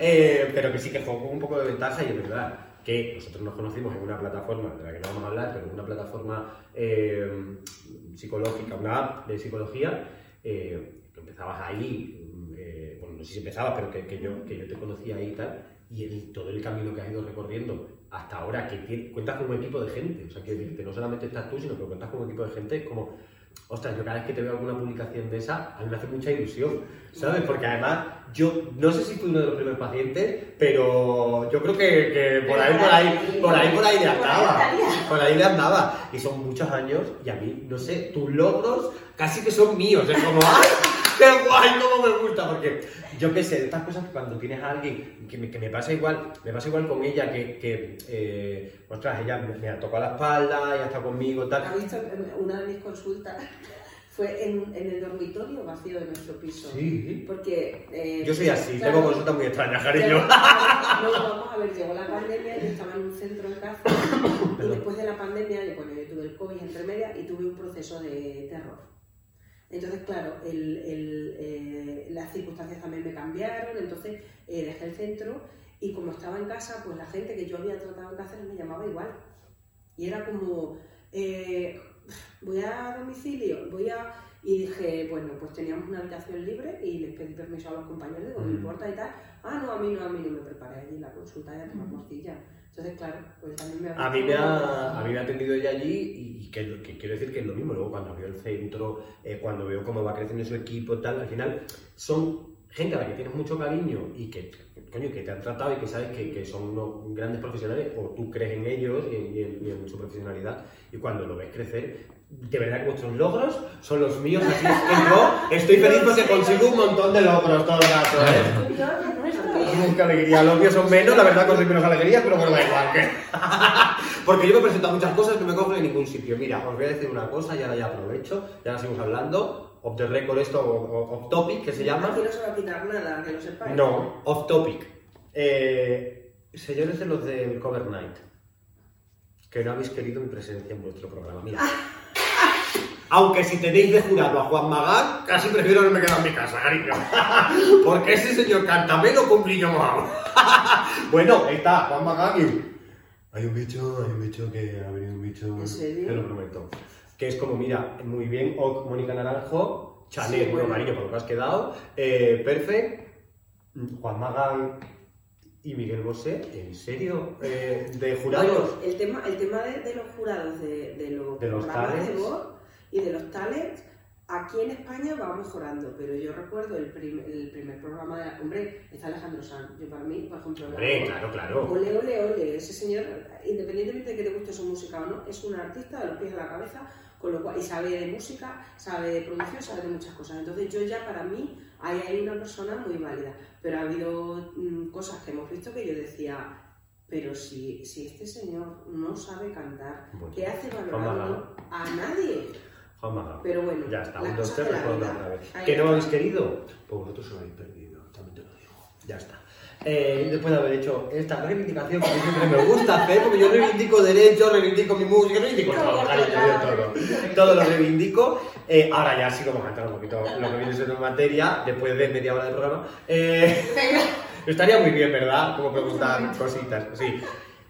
Eh, pero que sí que juego con un poco de ventaja y es verdad que nosotros nos conocimos en una plataforma de la que no vamos a hablar, pero en una plataforma eh, psicológica, una app de psicología, eh, que empezabas ahí, bueno, no sé si empezabas, pero que, que yo, que yo te conocía ahí y tal, y el- todo el camino que has ido recorriendo hasta ahora, que cuentas con un equipo de gente, o sea, que decirte, no solamente estás tú, sino que cuentas con un equipo de gente, es como, ostras, yo cada vez que te veo alguna publicación de esa, a mí me hace mucha ilusión, ¿sabes? Porque además, yo no sé si fui uno de los primeros pacientes, pero yo creo que, que por ahí, por ahí, por ahí, por ahí le andaba. Por ahí le andaba. Y son muchos años, y a mí, no sé, tus logros casi que son míos. Es como, ¡ay! ¡Qué guay! ¿Cómo me gusta? Porque yo qué sé, de estas cosas que cuando tienes a alguien que me, que me pasa igual, me pasa igual con ella, que, que eh, ostras, ella me, me ha tocado la espalda, ella está conmigo, ¿Ha tal. visto una de mis consultas? Fue en, en el dormitorio vacío de nuestro piso. Sí. Porque. eh, Yo soy así, claro, tengo consultas muy extrañas, cariño. No, vamos a ver, llegó la pandemia, yo estaba en un centro en casa. y después de la pandemia, yo, bueno, yo tuve el COVID entre medias y tuve un proceso de terror. Entonces, claro, el- el, eh, las circunstancias también me cambiaron, entonces eh, dejé el centro y como estaba en casa, pues la gente que yo había tratado en Cáceres me llamaba igual. Y era como, eh, voy a domicilio, voy a... Y dije, bueno, pues teníamos una habitación libre y les pedí permiso a los compañeros, digo, me Mm. importa y tal. Ah, no, a mí no, a mí no me preparé allí la consulta y a tomar morcilla. Entonces, claro, pues también me A mí me ha, a mí me ha atendido ella allí y, que quiero decir que es lo mismo. Luego cuando veo el centro, eh, cuando veo cómo va creciendo su equipo y tal, al final son gente a la que tienes mucho cariño y que, coño, que te han tratado y que sabes que, que son unos grandes profesionales o tú crees en ellos y en, y en- y en su profesionalidad y cuando lo ves crecer, de verdad que vuestros logros son los míos, así es que yo estoy feliz porque consigo un montón de logros todo el rato, ¿eh? Qué alegría, los míos son menos, la verdad soy menos alegría, pero bueno, da igual. que- Porque yo me presento a muchas cosas que no me cogen en ningún sitio. Mira, os voy a decir una cosa y ahora ya aprovecho, ya ahora seguimos hablando, off the record esto, off topic, que se llama. Aquí no se va a quitar nada, que lo sepáis. No, off topic. Eh, señores de los del Cover Night, que no habéis querido mi presencia en vuestro programa. Mira. Aunque si tenéis de jurado a Juan Magán, casi prefiero que me quede en mi casa, cariño. Porque ese señor canta menos con un brillo mojado. bueno, ahí está Juan Magán y... Hay un bicho, hay un bicho que ha venido un bicho... ¿En serio? Te lo prometo. Que es como, mira, muy bien, Oc, Mónica Naranjo, Chanel, Sí, bueno, cariño, por lo que has quedado, eh, Perfect, Juan Magán y Miguel Bosé, ¿en serio? Eh, ¿De jurados? Bueno, el tema, el tema de, de los jurados de, de los, De los programas de voz y de los talents, aquí en España va mejorando, pero yo recuerdo el, prim- el primer programa de la... Hombre, está Alejandro Sanz. Yo para mí, por ejemplo... la Hombre, claro, claro. Ole, ole, ole. Ese señor, independientemente de que te guste su música o no, es un artista de los pies a la cabeza, con lo cual, y sabe de música, sabe de producción, sabe de muchas cosas. Entonces yo ya para mí, ahí hay una persona muy válida. Pero ha habido mm, cosas que hemos visto que yo decía, pero si, si este señor no sabe cantar, Bueno, ¿qué hace valorando a nadie? Juan. Pero bueno, Ya está, un, dos, la respondo otra vez. ¿Que no habéis querido? Pues vosotros os habéis perdido, también te lo digo. Ya está. Eh, después de haber hecho esta reivindicación que siempre me gusta hacer, porque yo reivindico derechos, reivindico mi música, reivindico todo, claro. yo todo. Todo lo reivindico. Eh, ahora ya sí vamos a entrar un poquito lo que viene siendo en materia, después de media hora de programa. Eh, estaría muy bien, ¿verdad? Como preguntar cositas, sí.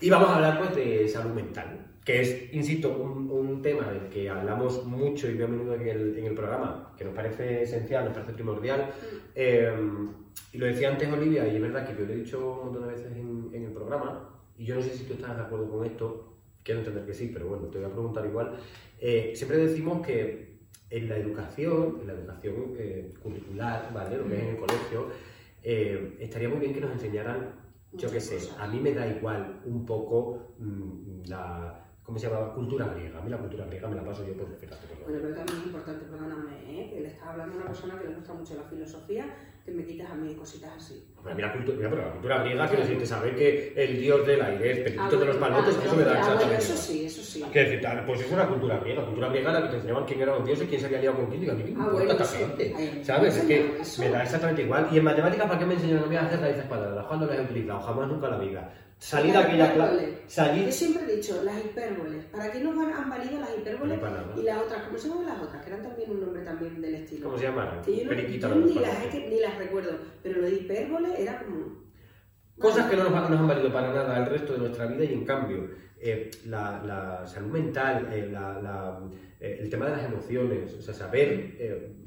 Y vamos a hablar pues de salud mental, que es, insisto, un, un tema del que hablamos mucho y muy a menudo en el, en el programa, que nos parece esencial, nos parece primordial. Eh, y lo decía antes Olivia, y es verdad que yo lo he dicho un montón de veces en, en el programa, y yo no sé si tú estás de acuerdo con esto, quiero entender que sí, pero bueno, te voy a preguntar igual. Eh, siempre decimos que en la educación, en la educación eh, curricular, ¿vale? Lo que es en el colegio, eh, estaría muy bien que nos enseñaran, yo qué sé, a mí me da igual un poco mm, la, ¿cómo se llama? Cultura griega. A mí la cultura griega me la paso yo por fíjate, por Bueno, pero también es importante, perdóname, ¿eh? que le estaba hablando a una persona que le gusta mucho la filosofía, que me quitas a mí cositas así. Hombre, mira, cultura, mira, pero la cultura griega quiere decir, te sabe que el dios del aire es Petito Ah, de los palotes, ah, eso me da ah, exactamente Eso sí, eso sí. Quiero decir, pues es una cultura griega, cultura griega en la que te enseñaban quién eran los dioses, quién se había liado con quién, y a mí me Ah, importa Ay, ¿sabes? Es que me da exactamente igual. Y en matemáticas, ¿para qué me enseñaron a mí a hacer raíces cuadradas? ¿Cuándo las he utilizado? Jamás nunca la vida. Salir de aquella hipérboles. clase, salir... Yo siempre he dicho, las hipérboles. ¿Para qué nos van- han valido las hipérboles? No y las otras, ¿cómo se llaman las otras? Que eran también un nombre también del estilo. ¿Cómo se llamaban? Que yo, no- yo ni, las, ni las recuerdo, pero lo de hipérbole era como... Cosas que no nos, no nos han valido para nada el resto de nuestra vida y en cambio eh, la, la salud mental, eh, la- la- eh, el tema de las emociones, o sea, saber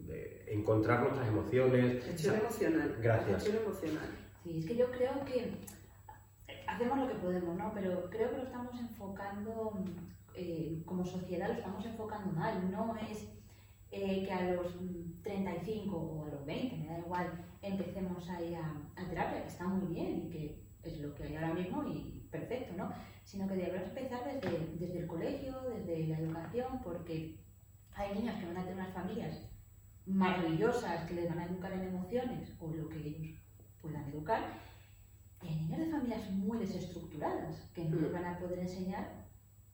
encontrar nuestras emociones. Gestión emocional. Gracias. Gestión emocional. Sí, es que yo creo que hacemos lo que podemos, ¿no? Pero creo que lo estamos enfocando, eh, como sociedad lo estamos enfocando mal. No es eh, que a los mm, 35 o a los 20, me da igual, empecemos a ir a, a terapia, que está muy bien y que es lo que hay ahora mismo y perfecto, ¿no? Sino que debemos empezar desde, desde el colegio, desde la educación, porque hay niños que van a tener unas familias maravillosas que les van a educar en emociones o lo que ellos puedan educar. Y hay niños de familias muy desestructuradas que no les Mm. van a poder enseñar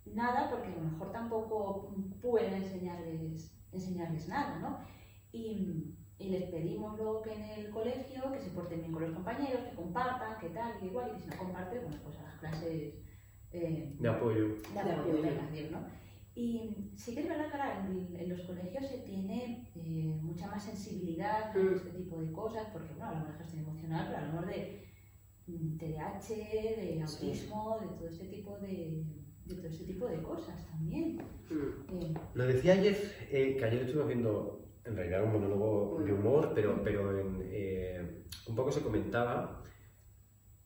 nada porque a lo mejor tampoco pueden enseñarles, enseñarles nada, ¿no? Y, y les pedimos luego que en el colegio que se porten bien con los compañeros, que compartan, que tal, que igual, y si no comparten, bueno, pues a las clases eh, De apoyo. de apoyo, ¿no? Y sí que es verdad que ahora en, en los colegios se tiene eh, mucha más sensibilidad a Mm. este tipo de cosas, porque bueno, hablamos de gestión emocional, pero hablamos de mm, TDAH, de Sí. autismo, de todo este tipo de, de todo este tipo de cosas también. Mm. Eh, Lo decía ayer, eh, que ayer estuvimos viendo, en realidad un monólogo de humor, pero, pero en, eh, un poco se comentaba,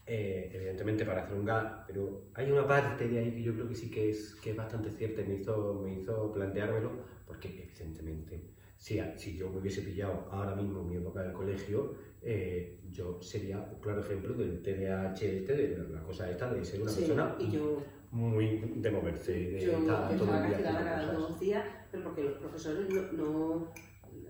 eh, evidentemente para hacer un gag, pero hay una parte de ahí que yo creo que sí que es, que es bastante cierta y me hizo, me hizo planteármelo, porque evidentemente, si, si yo me hubiese pillado ahora mismo en mi época del colegio, eh, yo sería un claro ejemplo del TDAH este, de la cosa esta de ser una Sí, persona y yo, muy de moverse, de yo estar todo el día cada dos días, pero porque los profesores no, no,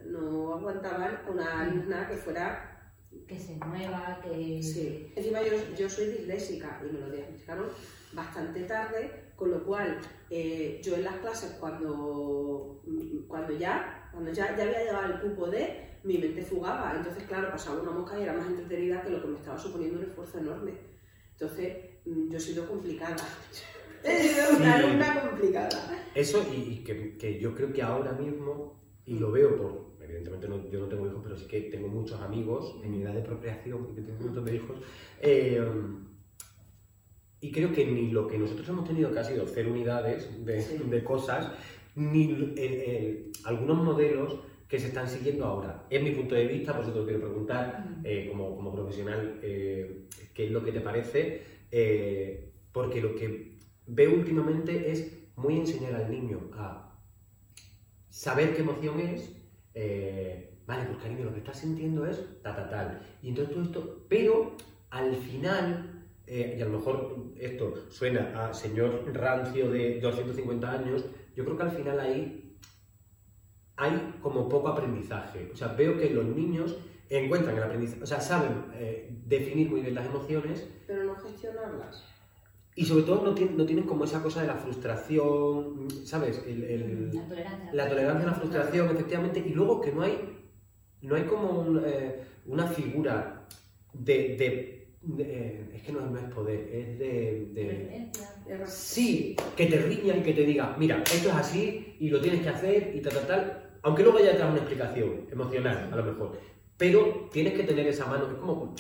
no aguantaban una alumna que fuera que se mueva, que... Sí, encima yo, yo soy disléxica y me lo diagnosticaron bastante tarde, con lo cual eh, yo en las clases cuando, cuando ya, cuando ya, ya había llegado el cupo de, mi mente fugaba, entonces claro, pasaba una mosca y era más entretenida que lo que me estaba suponiendo un esfuerzo enorme. Entonces mm, yo he sido complicada. He sido una Sí. alumna complicada. Eso y, que, que yo creo que ahora mismo, y lo veo por, evidentemente no- yo no tengo hijos, pero sí que tengo muchos amigos en mi edad de procreación, y que tengo un montón de hijos, eh, y creo que ni lo que nosotros hemos tenido que ha sido cero unidades de, Sí. de cosas, ni el- el- algunos modelos que se están siguiendo ahora. Es mi punto de vista, por eso te lo quiero preguntar, eh, como, como profesional, eh, qué es lo que te parece, eh, porque lo que veo últimamente es muy enseñar al niño a saber qué emoción es, vale, pues cariño, lo que estás sintiendo es ta, ta, tal. Y entonces todo esto, pero al final, eh, y a lo mejor esto suena a señor rancio de 250 años, yo creo que al final ahí hay como poco aprendizaje. O sea, veo que los niños encuentran el aprendizaje, o sea, saben eh, definir muy bien las emociones, Pero no gestionarlas. y sobre todo no tienen, no tienen como esa cosa de la frustración, ¿sabes? El- el- La tolerancia. la tolerancia a la frustración, efectivamente, y luego que no hay, no hay como un, eh, una figura de... de- de- eh, es que no, no es poder, es de... Sí, que te riña y que te diga, mira, esto es así y lo tienes que hacer y tal, tal, tal, aunque luego haya detrás una explicación emocional, a lo mejor, pero tienes que tener esa mano, es como,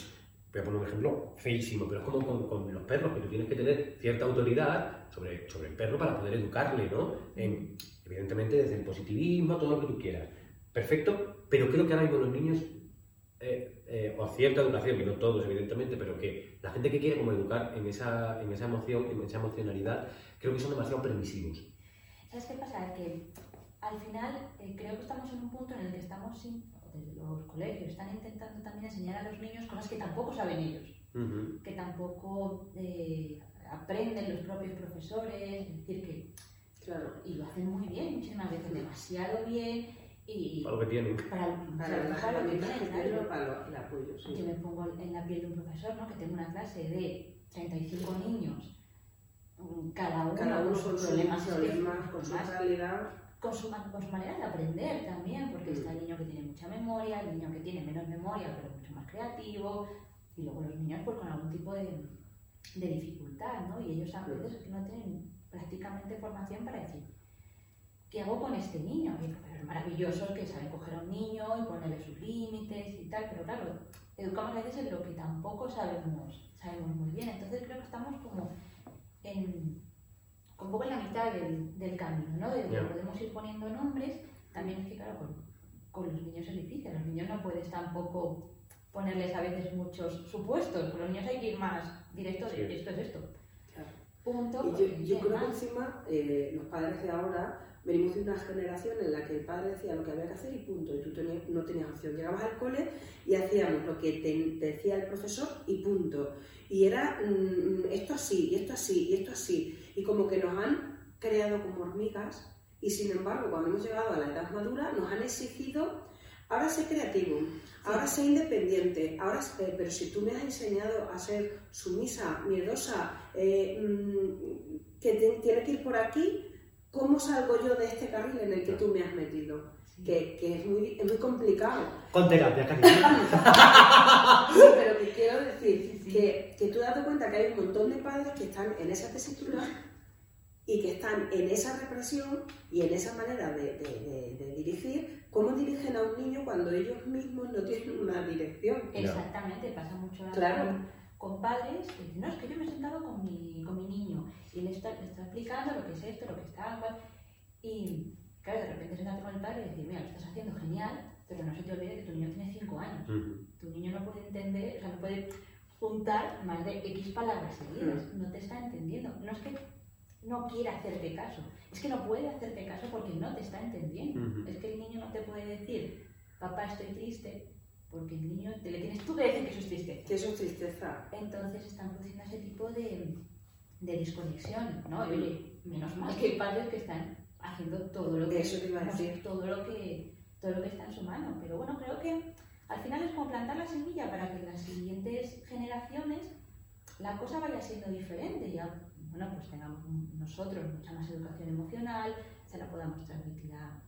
voy a poner un ejemplo feísimo, pero es como con, los perros, que tú tienes que tener cierta autoridad sobre, sobre el perro para poder educarle, ¿no? En- evidentemente desde el positivismo, todo lo que tú quieras. Perfecto, pero creo que ahora mismo los niños, eh, eh, o cierta educación, que no todos evidentemente, pero que la gente que quiere como educar en esa, en esa emoción, en esa emocionalidad, creo que son demasiado permisivos. ¿Sabes qué pasa? Que al final eh, creo que estamos en un punto en el que estamos, sin- los colegios, están intentando también enseñar a los niños cosas que tampoco saben ellos, Ujú. que tampoco eh, aprenden los propios profesores, es decir, que, Claro. y lo hacen muy bien, muchísimas veces demasiado bien, y Para lo que tienen. para, Para las para lo que tienen, claro. para lo- el apoyo, sí. Yo me pongo en la piel de un profesor, ¿no? que tengo una clase de 35 niños, mm, cada uno, Cada uno con con sus problemas, problemas, con su realidad. con su, con su manera de aprender también, porque Mm. está el niño que tiene mucha memoria, el niño que tiene menos memoria, pero mucho más creativo, y luego los niños pues, con algún tipo de, de dificultad, ¿no? Y ellos a veces que no tienen prácticamente formación para decir, ¿qué hago con este niño? Hay profesores maravillosos que saben coger a un niño y ponerle sus límites y tal, pero claro, educamos a veces en lo que tampoco sabemos, sabemos muy bien. Entonces creo que estamos como en, un poco en la mitad del, del camino, ¿no? De, Ya. podemos ir poniendo nombres, también es que claro, con, con los niños es difícil, los niños no puedes tampoco ponerles a veces muchos supuestos, con los niños hay que ir más directo de Sí. esto es esto. Claro. Punto. Y yo, creo que encima eh, los padres de ahora venimos de una generación en la que el padre decía lo que había que hacer y punto, y tú tenías- no tenías opción. Llegabas al cole y hacíamos lo que te, te decía el profesor y punto. Y era mm, esto así, y esto así, y esto así. Y como que nos han creado como hormigas y sin embargo cuando hemos llegado a la edad madura nos han exigido ahora sé creativo, ahora sé independiente, ahora sé- pero si tú me has enseñado a ser sumisa, miedosa, eh, mm, que te- tiene que ir por aquí, ¿cómo salgo yo de este carril en el que tú me has metido? Que, que es, muy, es muy complicado. Con terapia, cariño. Sí, pero que quiero decir Sí, sí. Que, que tú date cuenta que hay un montón de padres que están en esa tesitura y que están en esa represión y en esa manera de, de- de- de dirigir, ¿cómo dirigen a un niño cuando ellos mismos no tienen una dirección? Exactamente, pasa mucho Claro. con, con padres que dicen, no, es que yo me he sentado con mi, con mi niño y le está, le está explicando lo que es esto, lo que está, cual. y claro, de repente sentarte con el padre y decir, mira, lo estás haciendo genial, pero no se te olvide que tu niño tiene 5 años. Tu niño no puede entender, o sea, no puede juntar más de X palabras seguidas, no te está entendiendo. No es que no quiera hacerte caso, es que no puede hacerte caso porque no te está entendiendo. Es que el niño no te puede decir, papá, estoy triste, porque el niño te le tienes tú que decir que eso es tristeza. Que eso es tristeza. Entonces están produciendo ese tipo de, de desconexión, ¿no? Y oye, menos mal que hay padres que están haciendo todo lo que, Eso te iba a decir. todo lo que, todo lo que está en su mano. Pero bueno, creo que al final es como plantar la semilla para que en las siguientes generaciones la cosa vaya siendo diferente. Ya, bueno, pues tengamos nosotros mucha más educación emocional, se la podamos transmitir a,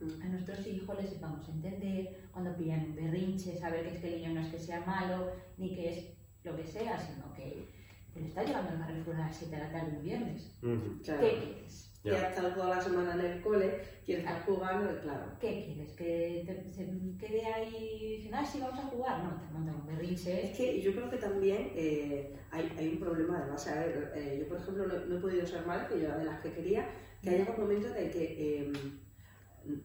a nuestros hijos, les sepamos entender, cuando pillan un berrinche, saber que es que el niño no es que sea malo, ni que es lo que sea, sino que te lo está llevando al Carrefour a las 7 de la tarde un viernes. Claro. ¿Qué quieres? Y ha estado toda la semana en el cole, quiere estar jugando, claro. ¿Qué quieres? ¿Que te- se quede ahí diciendo, ah, sí, vamos a jugar? No, te montan un berrinche. Es que yo creo que también eh, hay, hay un problema, además, a ver, eh, yo por ejemplo no, no he podido ser madre, que yo era de las que quería, que haya un momento en el que eh,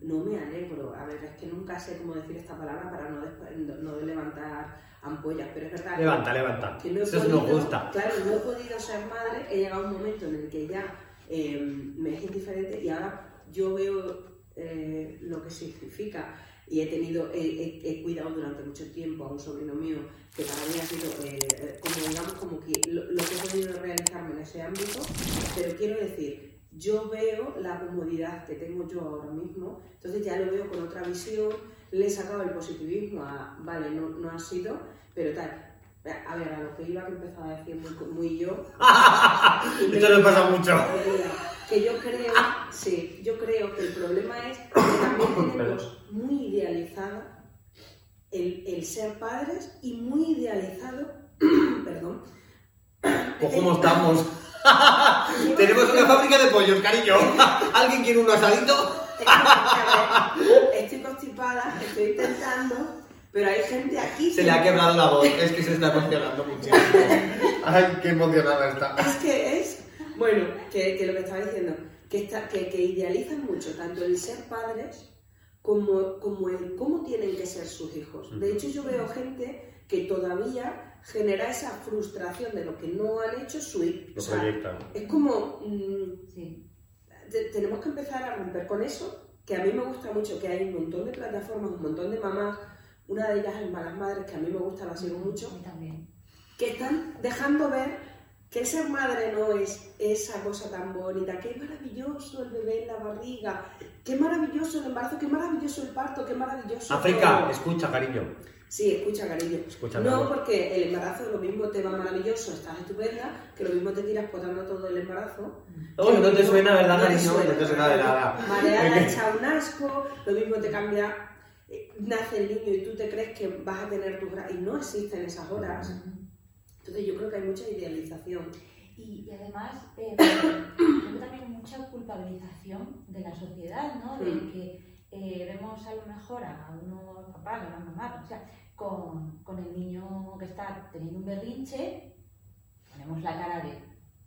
no me alegro, a ver, es que nunca sé cómo decir esta palabra para no, no, no levantar ampollas, pero es verdad que- Levanta, levanta. que no Eso podido, nos gusta. Claro, no he podido ser madre, he llegado a un momento en el que ya eh, me es indiferente y ahora yo veo eh, lo que significa y he tenido, he, he- he cuidado durante mucho tiempo a un sobrino mío que para mí ha sido eh, como digamos como que lo, lo que he podido realizarme en ese ámbito, pero quiero decir, yo veo la comodidad que tengo yo ahora mismo, entonces ya lo veo con otra visión, le he sacado el positivismo a, vale, no, no ha sido, pero tal. A ver, a lo que iba que empezaba a decir muy, muy yo. Esto nos pasa mucho. Que yo creo, sí, yo creo que el problema es que también tenemos muy idealizado el, el ser padres y muy idealizado, perdón, Pues cómo estamos. Tenemos una fábrica de pollos, cariño. ¿Alguien quiere un asadito? Estoy constipada, estoy intentando, pero hay gente aquí. Se que- le ha quebrado la voz, es que se está emocionando muchísimo. Ay, qué emocionada está. Es que es, bueno, que, que lo que estaba diciendo, que, está, que, que idealizan mucho tanto el ser padres como, como el cómo tienen que ser sus hijos. De hecho, yo veo gente que todavía genera esa frustración de lo que no han hecho su hijo. Lo proyectan. es como, mm, Sí. tenemos que empezar a romper con eso, que a mí me gusta mucho, que hay un montón de plataformas, un montón de mamás, una de ellas es Malas Madres, que a mí me gusta, la sigo mucho, A mí también. que están dejando ver que el ser madre no es esa cosa tan bonita, qué maravilloso el bebé en la barriga, qué maravilloso el embarazo, qué maravilloso el parto, qué maravilloso... África, todo. escucha, cariño. Sí, escucha, cariño. Escucha, no, porque el embarazo lo mismo te va maravilloso, estás estupenda, que lo mismo te tiras potando todo el embarazo. Oh, no te suena, ¿verdad, No cariño? suena. No te suena de nada. Mareada echa un asco, lo mismo te cambia, eh, nace el niño y tú te crees que vas a tener tus gra- y no existen esas horas. Entonces yo creo que hay mucha idealización. Y, y además, eh, creo que también mucha culpabilización de la sociedad, ¿no? De Mm. que eh, vemos a lo mejor a unos papás, a una mamá, o sea, con, con el niño que está teniendo un berrinche, ponemos la cara de,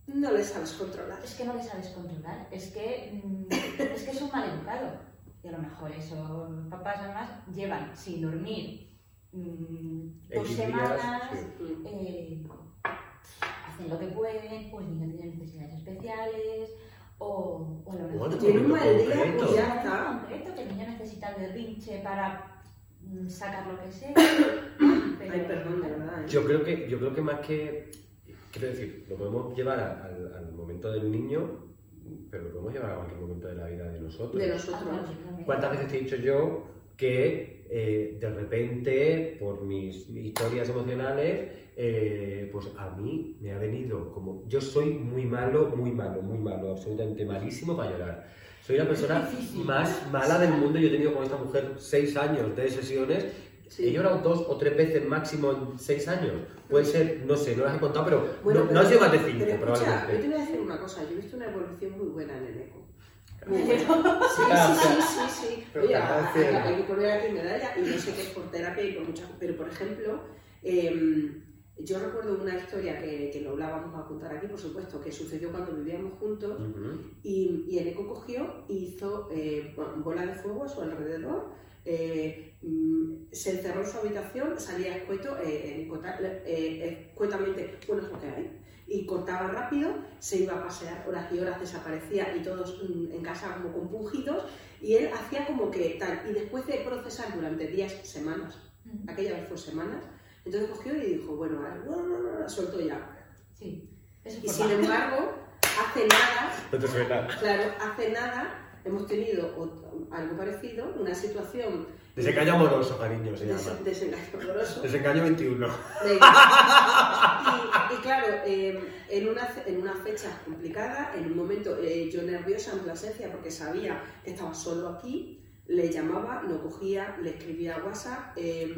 No le sabes controlar. es que no le sabes controlar, es que, mm, es que es un mal educado. Y a lo mejor esos papás además llevan sin dormir mm, dos días, semanas, sí. eh, hacen lo que pueden, pues el niño tiene necesidades especiales, o, o a lo mejor Bueno, Tiene un mal día, concreto. pues ya está. concreto, que el niño necesita el berrinche para mm, sacar lo que sea. pero- Ay, perdón, de verdad. ¿eh? Yo creo que, yo creo que más que. Quiero decir, lo podemos llevar a- al, al momento del niño, pero lo podemos llevar a cualquier momento de la vida de nosotros. De Ah, nosotros. también. ¿Cuántas veces te he dicho yo que eh, de repente, por mis historias emocionales, eh, pues a mí me ha venido como. Yo soy muy malo, muy malo, muy malo, absolutamente malísimo para llorar. Soy la persona más mala del mundo. Yo he tenido con esta mujer seis años de sesiones. Sí. He llorado dos o tres veces máximo en seis años. Puede ser, no sé, no las he contado, pero Bueno, no, pero- no ha sido más de cinco, pero escucha, yo te voy a decir una cosa, yo he visto una evolución muy buena en el eco. Muy Pero- buena. Sí, Claro, sí, sí, sí, Oye, hay, que- que poner aquí medalla y no sé qué es por terapia y por muchas cosas. Pero, por ejemplo, em, yo recuerdo una historia que, que no la vamos a contar aquí, por supuesto, que sucedió cuando vivíamos juntos Ujú. y, y Eneco cogió y hizo eh, bola de fuego a su alrededor, eh, mm, se encerró en su habitación, salía escueto, eh, eh, escuetamente, bueno, es lo que hay, y cortaba rápido, se iba a pasear horas y horas, desaparecía y todos mm, en casa como compungidos, y él hacía como que tal, y después de procesar durante días, semanas, aquella vez fue semanas, entonces cogió y dijo, bueno, ahora soltó ya. Sí, eso Y sin embargo, hace nada, No te suena. Claro, hace nada hemos tenido ot- algo parecido, una situación Desengaño amoroso, cariño, se llama. desengaño amoroso. Desengaño 21. de- y, y claro, eh, en, una, en una fecha complicada, en un momento eh, yo nerviosa en Plasencia porque sabía que estaba solo aquí, le llamaba, no cogía, le escribía WhatsApp, eh,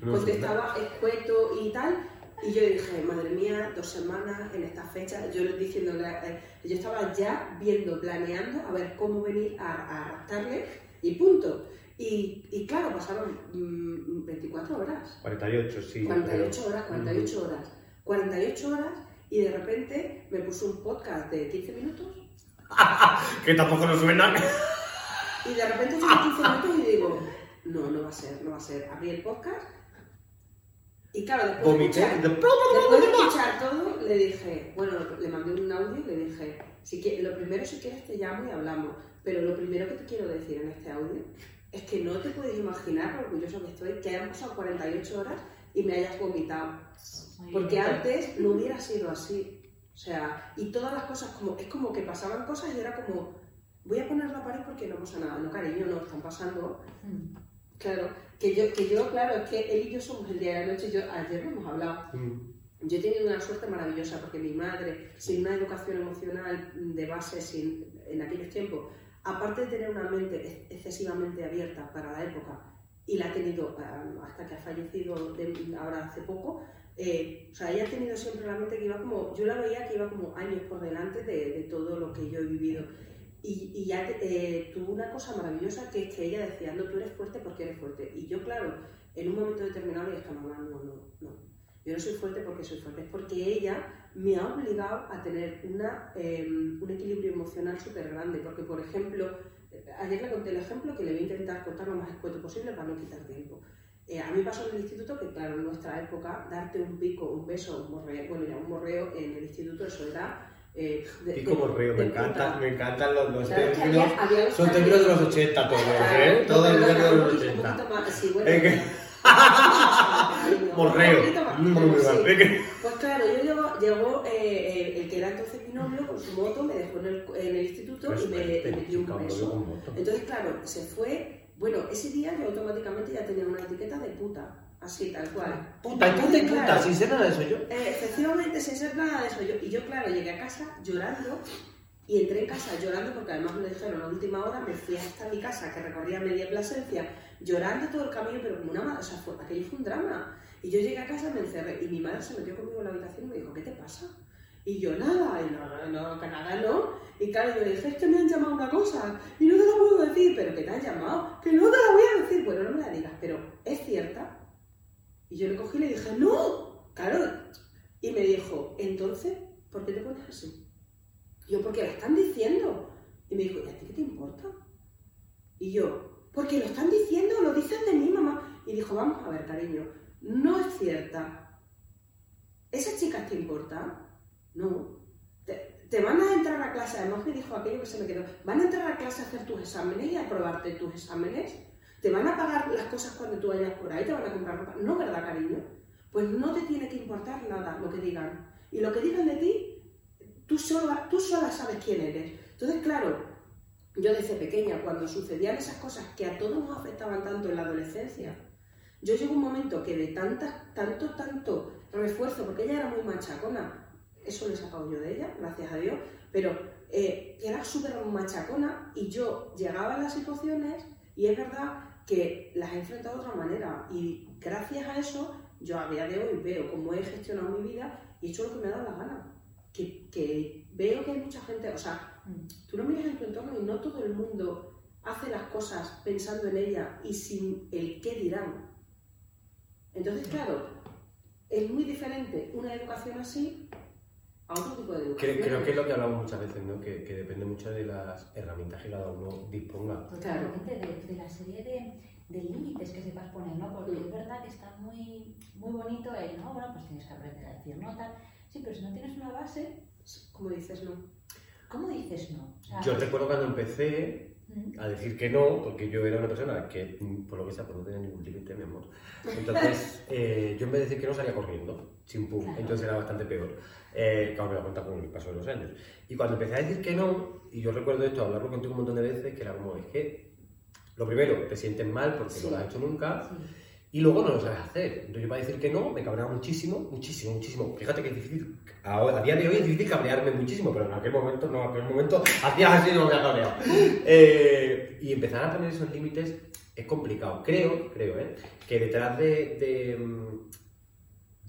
No, contestaba escueto y tal. Y yo dije, madre mía, dos semanas en esta fecha, yo le diciéndole, eh, yo estaba ya viendo, planeando a ver cómo venir a, a y punto. Y, y claro, pasaron mm, 24 horas. 48, sí. 48 horas, 48 horas, 48 horas y de repente me puso un podcast de 15 minutos Que tampoco nos suena. y de repente tengo 15 minutos y digo, no, no va a ser, no va a ser. Abrí el podcast y claro, después de escuchar, después de escuchar todo, le dije, bueno, le mandé un audio y le dije, si lo primero si quieres te llamo y hablamos, pero lo primero que te quiero decir en este audio es que no te puedes imaginar lo orgulloso que estoy que hayan pasado 48 horas y me hayas vomitado. Porque antes no hubiera sido así. O sea, y todas las cosas como, es como que pasaban cosas y era como, voy a poner la pared porque no pasa nada. No, cariño, no, están pasando. Mm. Claro, que yo, que yo, claro, es que él y yo somos el día de la noche. Yo, ayer lo hemos hablado. Mm. Yo he tenido una suerte maravillosa porque mi madre, sin una educación emocional de base sin, en aquellos tiempos, aparte de tener una mente ex- excesivamente abierta para la época, y la ha tenido ah, hasta que ha fallecido de- ahora hace poco, eh, o sea, ella ha tenido siempre la mente que iba como, yo la veía que iba como años por delante de, de todo lo que yo he vivido. Y, y ya eh, tuvo una cosa maravillosa que es que ella decía, no, tú eres fuerte porque eres fuerte. Y yo, claro, en un momento determinado le dije, mamá, no, no, no. Yo no soy fuerte porque soy fuerte, es porque ella me ha obligado a tener una, eh, un equilibrio emocional súper grande. Porque, por ejemplo, ayer le conté el ejemplo que le voy a intentar contar lo más escueto posible para no quitar tiempo. Eh, a mí pasó en el instituto que, claro, en nuestra época, darte un pico, un beso, un morreo, bueno, ya un morreo en el instituto, eso era... Eh, de- Pico morreo, me encanta, me encantan los, los Claro, términos. había- había Son términos de los 80 todos, ¿eh? Todos los términos de los poquito- un 80. poquito más, sí, bueno, Es que- un Morreo. Pues claro, yo llegó, llegó eh, el, que era entonces mi novio con su moto, me dejó en el, en el instituto y me, me dio un beso. Entonces, claro, se fue. Bueno, ese día yo automáticamente ya tenía una etiqueta de puta, así, tal cual. Puta, y puta, y puta, Claro. sin ser nada de eso yo. Eh, efectivamente, sin ser nada de eso. Yo, y yo, claro, llegué a casa llorando y entré en casa llorando porque además me dijeron a última hora, me fui hasta mi casa que recorría media Plasencia llorando todo el camino, pero como una madre, o sea, fue, aquello fue un drama. Y yo llegué a casa, me encerré y mi madre se metió conmigo en la habitación y me dijo, ¿qué te pasa? Y yo, nada, y no, no, que nada, no. Y claro, yo le dije, es que me han llamado una cosa y no te la puedo decir, pero que te han llamado, que no te la voy a decir. Bueno, no me la digas, pero es cierta. Y yo le cogí y le dije, no, claro. Y me dijo, entonces, ¿por qué te pones así? Y yo, porque lo están diciendo. Y me dijo, ¿y a ti qué te importa? Y yo, porque lo están diciendo, lo dicen de mí, mamá. Y dijo, vamos a ver, cariño, no es cierta. ¿Esas chicas te importan? No. Te, te van a entrar a clase, además me dijo aquello que se me quedó, van a entrar a clase a hacer tus exámenes y a aprobarte tus exámenes. ¿Te van a pagar las cosas cuando tú vayas por ahí? ¿Te van a comprar ropa? No, ¿verdad, cariño? Pues no te tiene que importar nada lo que digan. Y lo que digan de ti, tú sola, tú sola sabes quién eres. Entonces, claro, yo desde pequeña, cuando sucedían esas cosas que a todos nos afectaban tanto en la adolescencia, yo llegó un momento que de tantas, tanto, tanto refuerzo, porque ella era muy machacona, eso lo he sacado yo de ella, gracias a Dios, pero eh, era súper machacona y yo llegaba a las situaciones y es verdad que las he enfrentado de otra manera y gracias a eso yo a día de hoy veo cómo he gestionado mi vida y he hecho lo que me dado la gana. Que, que veo que hay mucha gente, o sea, tú no miras en tu entorno y no todo el mundo hace las cosas pensando en ella y sin el qué dirán. Entonces, claro, es muy diferente una educación así a otro tipo de educación. Creo, creo que es lo que hablamos muchas veces, ¿no? Que, que depende mucho de las herramientas que cada uno disponga. Totalmente, de, de la serie de, de límites que sepas poner, ¿no? Porque es verdad que está muy, muy bonito el, ¿no? Bueno, pues tienes que aprender a decir no, tal. Sí, pero si no tienes una base, Como dices, no. ¿cómo dices no? O sea, Yo recuerdo cuando empecé a decir que no, porque yo era una persona que, por lo que sea, pues no tenía ningún límite, mi amor. Entonces, eh, yo en vez de decir que no, salía corriendo, sin pum. Claro. Entonces era bastante peor. Eh, claro, me lo cuenta con el paso de los años. Y cuando empecé a decir que no, y yo recuerdo esto, hablarlo contigo un montón de veces, que era como, es que, lo primero, te sientes mal porque Sí. no lo has hecho nunca, sí. y luego no lo sabes hacer. Entonces yo para decir que no, me cabreaba muchísimo, muchísimo, muchísimo. Fíjate que es difícil, ahora- a, día de hoy es difícil cabrearme muchísimo, pero en aquel momento, no, en aquel momento hacías así no me había cabreado. Eh, y empezar a poner esos límites es complicado. Creo, creo, ¿eh? que detrás de, de, mm,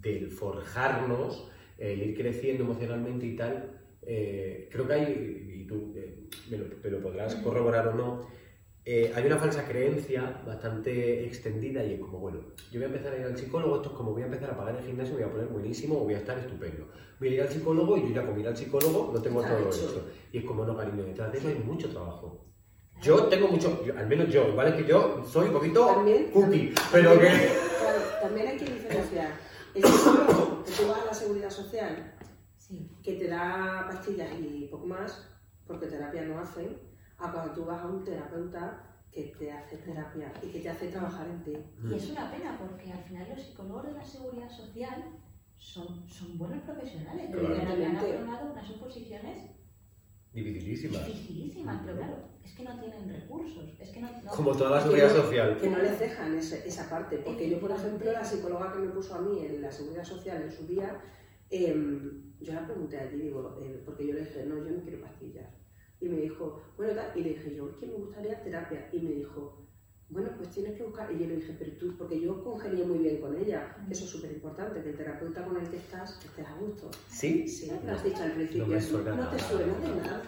del forjarnos, el ir creciendo emocionalmente y tal, eh, creo que hay, y tú eh, me, lo, me lo podrás corroborar o no, eh, hay una falsa creencia bastante extendida y es como, bueno, yo voy a empezar a ir al psicólogo, esto es como voy a empezar a pagar el gimnasio, me voy a poner buenísimo o voy a estar estupendo. Voy a ir al psicólogo y yo ya con ir al psicólogo lo tengo todo hecho. hecho. Y es como, no, cariño, detrás de eso hay mucho trabajo. Yo tengo mucho, yo- al menos yo, ¿vale? Que yo soy un poquito También- cookie, pero que... Claro, también hay que diferenciar. El psicólogo, que tú vas a la seguridad social, Sí, que te da pastillas y poco más, porque terapia no hacen, a cuando tú vas a un terapeuta que te hace terapia y que te hace trabajar en ti. Y es una pena porque al final los psicólogos de la seguridad social son, son buenos profesionales, pero han Evidentemente. formado unas oposiciones Dificilísima. dificilísimas, pero claro, es que no tienen recursos, es que no... no- Como toda la Que seguridad no- social. Que no les dejan ese- esa parte. Porque yo, por ejemplo, la psicóloga que me puso a mí en la seguridad social en su día, em, yo la pregunté allí, digo, eh, porque yo le dije, no, yo no quiero pastillas. Y me dijo, bueno, tal, y le dije yo, es que me gustaría terapia. Y me dijo, bueno, pues tienes que buscar. Y yo le dije, pero tú, porque yo congenié muy bien con ella, que eso es súper importante, que el terapeuta con el que estás estés a gusto. ¿Sí? Sí, lo has dicho al principio. No suena No te nada. suena de nada.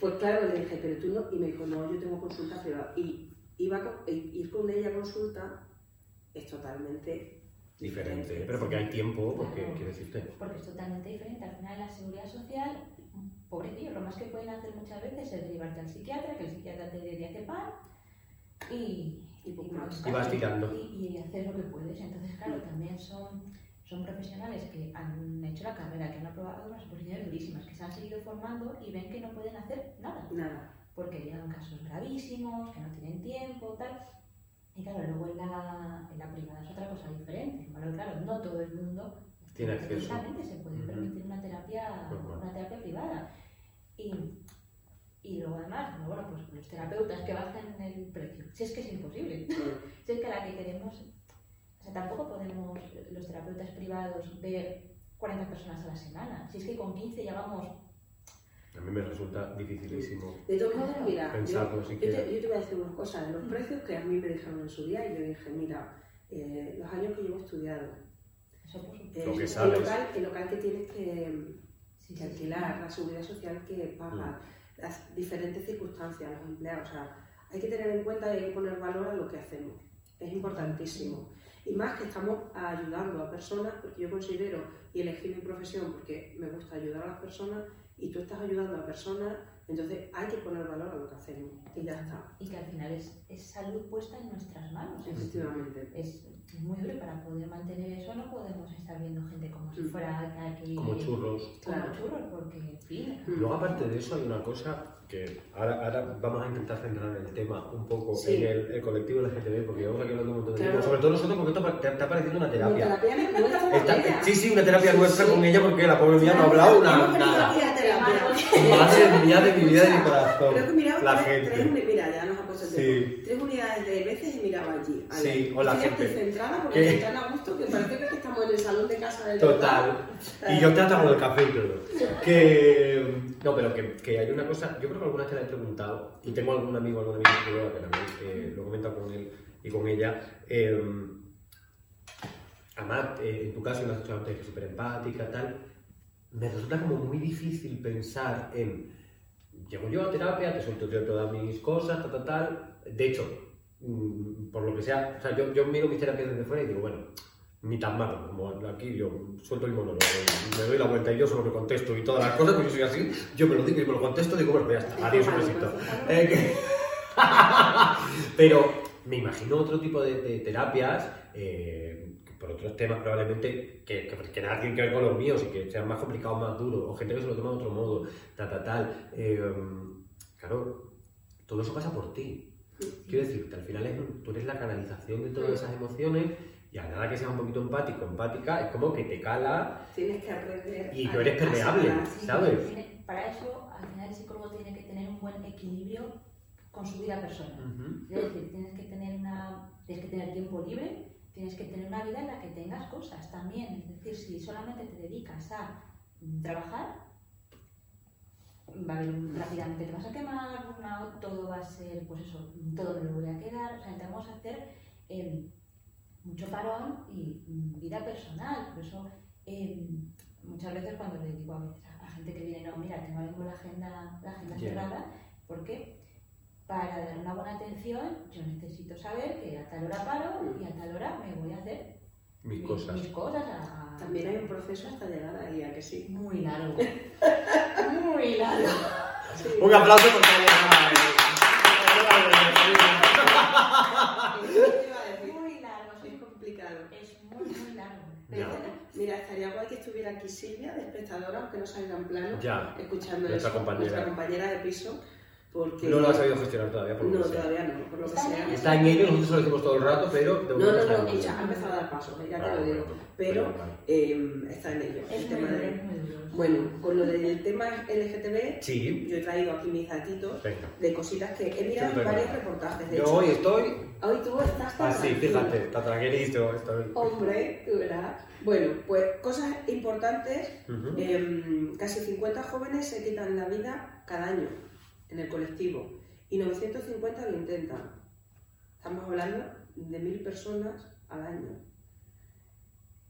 Pues claro, le dije, pero tú no. Y me dijo, no, yo tengo consulta privada. Y iba con- e- ir con ella a consulta es totalmente Diferente, pero porque hay tiempo, porque Claro. quiero decirte. Porque es totalmente diferente. Al final, la seguridad social, pobrecillo, lo más que pueden hacer muchas veces es derivarte al psiquiatra, que el psiquiatra te dé diazepam y, Y más. Y vas tirando. Y, y hacer lo que puedes. Entonces, claro, también son, son profesionales que han hecho la carrera, que han aprobado unas posiciones durísimas, que se han seguido formando y ven que no pueden hacer nada. nada. porque llegan casos gravísimos, que no tienen tiempo, tal. Y claro, luego en la, en la privada es otra cosa diferente. Bueno, claro, no todo el mundo Tiene acceso. se puede permitir una terapia, una terapia privada. Y, y luego además, bueno, bueno, pues los terapeutas que bajen el precio. Si es que es imposible. si es que la que queremos, o sea, tampoco podemos los terapeutas privados ver 40 personas a la semana. Si es que con 15 ya vamos A mí me resulta dificilísimo. De todos modos, mira, yo, Pensarlo yo siquiera. te, yo te voy a decir una cosa. De los precios que a mí me dijeron en su día, y yo dije, mira, eh, los años que llevo estudiado, eh, Lo que el, sabes. local, el local que tienes que, Sí, que sí, sí. alquilar, la seguridad social que paga, las diferentes circunstancias, los empleados. O sea, hay que tener en cuenta y hay que poner valor a lo que hacemos. Es importantísimo. Y más que estamos ayudando a personas, porque yo considero y elegí mi profesión porque me gusta ayudar a las personas y tú estás ayudando a personas, entonces hay que poner valor a lo que hacemos. Y ya está. Y que al final es, es salud puesta en nuestras manos. Efectivamente. es muy duro y para poder mantener eso no podemos estar viendo gente como si Mm. fuera aquí Como churros. como Claro. churros, porque en fin. Luego, aparte de eso, hay una cosa que ahora, ahora vamos a intentar centrar el tema un poco Sí. en el, el colectivo LGTB, porque llevamos aquí hablando un montón de Claro. tiempo. Sobre todo nosotros, porque esto te está pareciendo una terapia. terapia es nuestra Está- sí, sí, una terapia Sí, nuestra sí. con ella, porque la pobre mía no ha hablado una, nada. terapia. Madre mía de mi vida y de mi corazón. La gente. Sí. Tres unidades de veces y miraba allí. Sí, o la Estoy gente. centrada porque ¿Qué? tan a gusto que parece que estamos en el salón de casa del Total. local. Y yo te hasta con el café y todo. Que. No, pero que, que hay una cosa. Yo creo que alguna vez te la he preguntado. Y tengo algún amigo, algún amigo que también eh, lo he comentado con él. y con ella. Eh, además, eh, en tu caso, me has dicho antes que es súper empática, tal. Me resulta como muy difícil pensar en. Llego yo a terapia, te suelto yo todas mis cosas, tal, tal, tal. De hecho, mm, por lo que sea, o sea, yo, yo miro mis terapias desde fuera y digo, bueno, ni tan malo, como aquí yo suelto el monólogo, me doy la vuelta y yo solo me contesto y todas las cosas, pues yo soy así, yo me lo digo y me lo contesto, digo, bueno, pues ya está, adiós, un besito. Eh, que- Pero me imagino otro tipo de, de terapias, eh, por otros temas probablemente, que, que, que nada tienen que ver con los míos y que sean más complicados, más duros, o gente que se lo toma de otro modo, tal, tal, tal. Eh, claro, todo eso pasa por ti. Quiero decir, que al final es- tú eres la canalización de todas esas emociones y a nada que seas un poquito empático, empática, es como que te cala Tienes que aprender. y tú eres permeable. ¿sabes? Para eso, al final, el psicólogo tiene que tener un buen equilibrio con su vida personal. Ujú. Es decir, tienes que tener una, tienes que tener tiempo libre, tienes que tener una vida en la que tengas cosas también. Es decir, si solamente te dedicas a mm, trabajar, rápidamente te vas a quemar, una- todo va a ser, pues eso, todo me lo voy a quedar. O sea, intentamos hacer eh, mucho parón y mm, vida personal. Por eso, eh, muchas veces cuando le digo a, veces a la gente que viene, no, mira, tengo la agenda, la agenda Ya. cerrada, porque para dar una buena atención yo necesito saber que a tal hora paro y a tal hora me voy a hacer Mis mi- cosas. mis cosas a- También hay un proceso hasta llegar ahí, a que sí. muy largo. muy largo. Un aplauso por decir. Muy largo, Es sí. complicado. Es muy, muy largo. Pero. Mira, estaría guay que estuviera aquí Silvia, de espectadora, aunque no salga en plano, Ya, escuchando nuestra compañera. nuestra compañera de piso, porque... no lo has sabido gestionar todavía, por lo No, que sea. todavía no, por lo que Está sea. bien. Está en ello, nosotros lo decimos todo el rato, pero de No, no, no, ella ha empezado a dar pasos, ya te Ah, lo digo, bueno, pero eh, está en ello. Es el tema de-. Bueno, con lo del tema LGTB, Sí, yo he traído aquí mis datitos venga. de cositas que he mirado Sí, en varios reportajes. De Yo hecho, hoy estoy hoy tú estás tan así, tranquilo. fíjate, está tranquilito, estoy. Hombre, tú verás. Bueno, pues cosas importantes. Em, casi 50 jóvenes se quitan la vida cada año en el colectivo y 950 lo intentan. Estamos hablando de mil personas al año.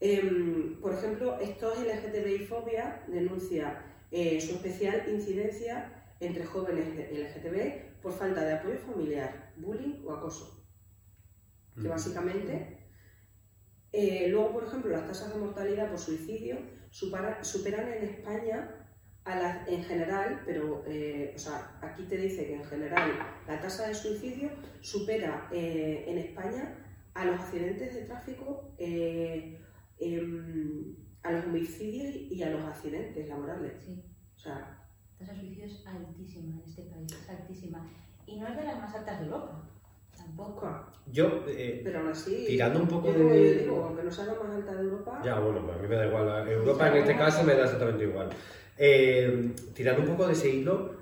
Em, por ejemplo, estos LGTBI Fobia denuncia eh, su especial incidencia entre jóvenes LGTB por falta de apoyo familiar, bullying o acoso que básicamente. eh, luego, por ejemplo, las tasas de mortalidad por suicidio superan en España a las en general, pero eh, o sea, aquí te dice que en general la tasa de suicidio supera eh, en España a los accidentes de tráfico, eh, em, a los homicidios y a los accidentes laborales. Sí. O sea, La tasa de suicidio es altísima en este país, es altísima. Y no es de las más altas de Europa, tampoco. Yo, eh, Pero aún así, Tirando un poco yo de- yo digo, aunque no sea la más alta de Europa, ya, bueno, a mí me da igual. Europa en este caso me da exactamente igual. Eh, tirando un poco de ese hilo,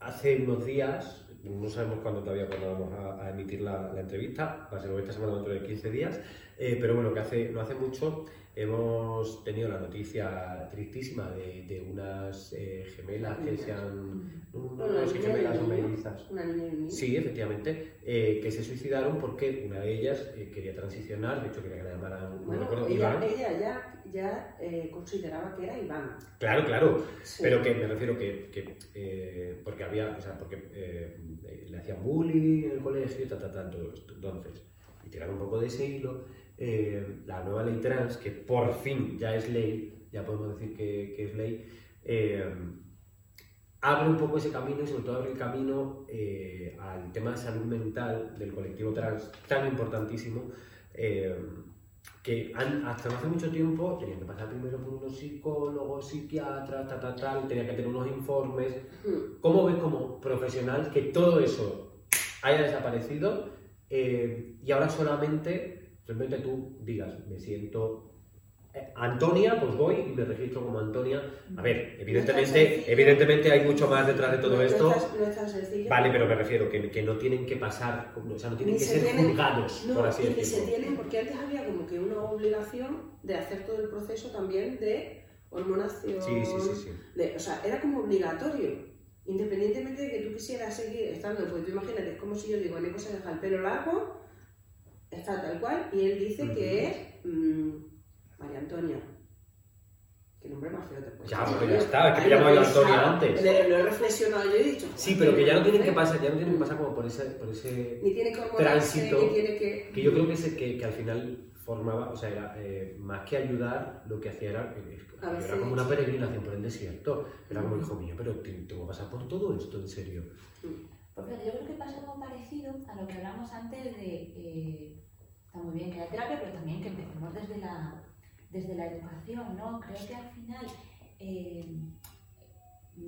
hace unos días, no sabemos cuándo todavía cuándo vamos a, emitir la, la entrevista, va a ser esta semana dentro de 15 días, eh, pero bueno, que hace, no hace mucho hemos tenido la noticia tristísima de, de unas eh, gemelas que se han... No, no, Bueno, no sé gemelas o mellizas. una niña y un niño. Sí, efectivamente, eh, que se suicidaron porque una de ellas eh, quería transicionar, de hecho quería que la llamaran, no recuerdo, ella, Iván. ella ya, ya consideraba que era Iván. Claro, claro, Sí. pero que me refiero que, que, porque había, o sea, porque le hacían bullying en el colegio y tal, tal, tal, todo esto. Entonces, y tirando un poco de ese hilo, eh, la nueva ley trans, que por fin ya es ley, ya podemos decir que, que es ley, eh, abre un poco ese camino y sobre todo abre el camino eh, al tema de salud mental del colectivo trans, tan importantísimo, eh, que han- hasta no hace mucho tiempo tenían que pasar primero por unos psicólogos, psiquiatras, tal, tal, tal, tenían que tener unos informes. Hmm. ¿Cómo ves como profesional que todo eso haya desaparecido eh, y ahora solamente, simplemente tú digas, me siento eh, Antonia, pues voy y me registro como Antonia. A ver, evidentemente, evidentemente hay mucho más detrás de todo No- esto. No es, tan- no es tan sencillo. Vale, pero me refiero que, que no tienen que pasar, o sea, no tienen Ni que se ser tienen- juzgados, No, por así ni se decirlo. tienen, porque antes había como que una obligación de hacer todo el proceso también de hormonación. Sí, sí, sí, sí. de- o sea, era como obligatorio. Independientemente de que tú quisieras seguir estando, porque tú imagínate, es como si yo digo, Neko se deja el pelo largo Está tal cual, y él dice que es mm, María Antonia. Qué nombre más feo te puedes Ya, pero ya está, es que me he Antonia antes. Lo, lo he reflexionado yo he dicho. Sí, pero que ya no tienen que pasar ya no tienen que pasar como por ese, por ese Ni tiene que tránsito, ni tiene que. que yo creo que, ese, que, que al final formaba, o sea, era eh, más que ayudar, lo que hacía era, eh, era si- como una peregrinación por el desierto. Era como, hijo mío, pero te- tengo que pasar por todo esto, en serio. Porque yo creo que pasa algo parecido a lo que hablamos antes de. eh, está muy bien que haya terapia, pero también que empecemos desde la, desde la educación, ¿no? Creo que al final. eh,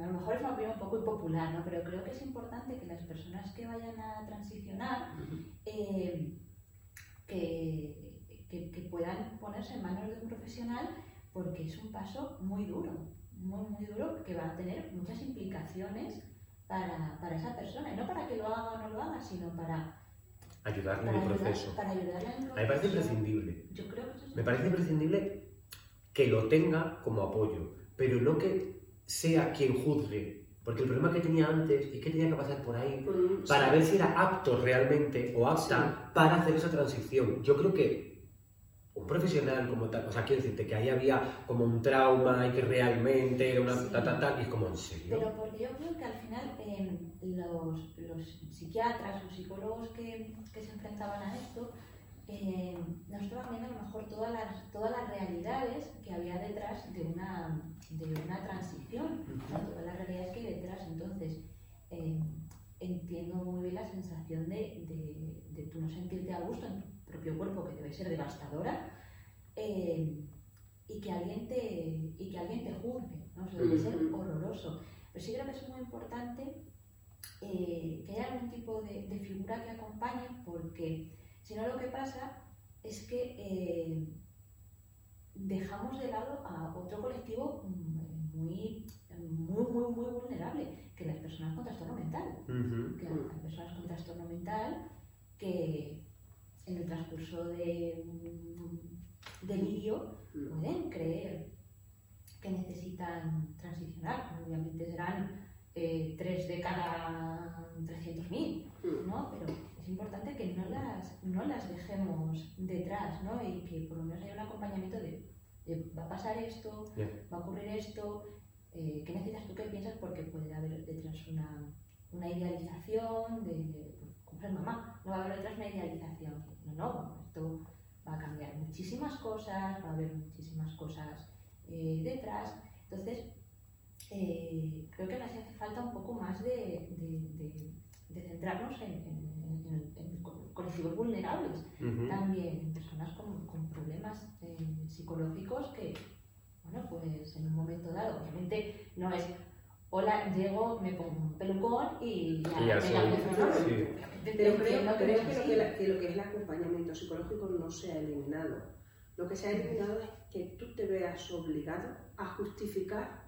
a lo mejor es una opinión un poco impopular, ¿no? Pero creo que es importante que las personas que vayan a transicionar eh, que, que- que puedan ponerse en manos de un profesional porque es un paso muy duro, muy, muy duro, que va a tener muchas implicaciones para, para esa persona. Y no para que lo haga o no lo haga, sino para, Ayudarle en el proceso. para ayudarle en el A mí me parece proceso. imprescindible. Yo creo que eso es Me parece imprescindible que lo tenga como apoyo, pero no que sea quien juzgue. Porque el problema que tenía antes es que tenía que pasar por ahí un- para sí. ver si era apto realmente o apta para hacer esa transición. Yo creo que profesional como tal, o sea, quiero decirte que ahí había como un trauma y que realmente era una Sí. ta, ta, ta, y es como en serio. Pero porque yo creo que al final eh, los, los psiquiatras, los psicólogos que, que se enfrentaban a esto, eh, no estaban viendo a lo mejor todas las, todas las realidades que había detrás de una, de una transición, todas las realidades que hay detrás. Entonces, eh, entiendo muy bien la sensación de, de, de tú no sentirte a gusto en tu propio cuerpo, que debe ser devastadora, eh, y, que alguien te, y que alguien te juzgue, ¿no? Debe ser horroroso. Pero sí creo que es muy importante eh, que haya algún tipo de, de figura que acompañe, porque si no lo que pasa es que eh, dejamos de lado a otro colectivo muy, muy, muy, muy vulnerable, que las personas con trastorno mental. Ujú. Que hay personas con trastorno mental que en el transcurso de un delirio pueden creer que necesitan transicionar. Obviamente serán eh, tres de cada 300.000, Mm. ¿no? Pero es importante que no las, no las dejemos detrás, ¿no? Y que por lo menos haya un acompañamiento de, de, va a pasar esto, va a ocurrir esto, eh, ¿qué necesitas tú? ¿Qué piensas? Porque puede haber detrás una, una idealización de, mamá, no va a haber detrás una idealización. No, no, esto va a cambiar muchísimas cosas, va a haber muchísimas cosas eh, detrás. Entonces, eh, creo que nos hace falta un poco más de, de- de- de centrarnos en, en- en- en co- colectivos vulnerables, también en personas con, con problemas eh, psicológicos que, bueno, pues en un momento dado, obviamente no es, hola, llego, me pongo un pelucón y ya, Y ya me soy, cambio de nombre". sí. Obviamente Pero creo, que creo no que, lo que, la- que lo que es el acompañamiento psicológico no se ha eliminado. Lo que se ha eliminado es que tú te veas obligado a justificar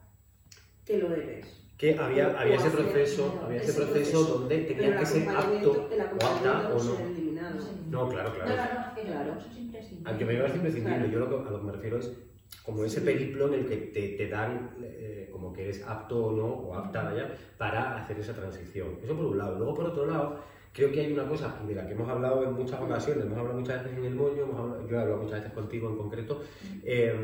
que lo eres. Que había, O había ese proceso, había ese ese proceso proceso. donde Pero tenía el que ser apto el o apta o no se ha no. eliminado. No. No, claro, No, claro. no, no, que Claro. eso es imprescindible. Al que me parece imprescindible, Claro. yo lo que, a lo que me refiero es como ese Sí. periplo en el que te, te dan que eres apto o no, o apta vaya, para hacer esa transición. Eso por un lado. Luego por otro lado, creo que hay una cosa de la que hemos hablado en muchas ocasiones, hemos hablado muchas veces en el moño, hemos yo he hablado muchas veces contigo en concreto, eh,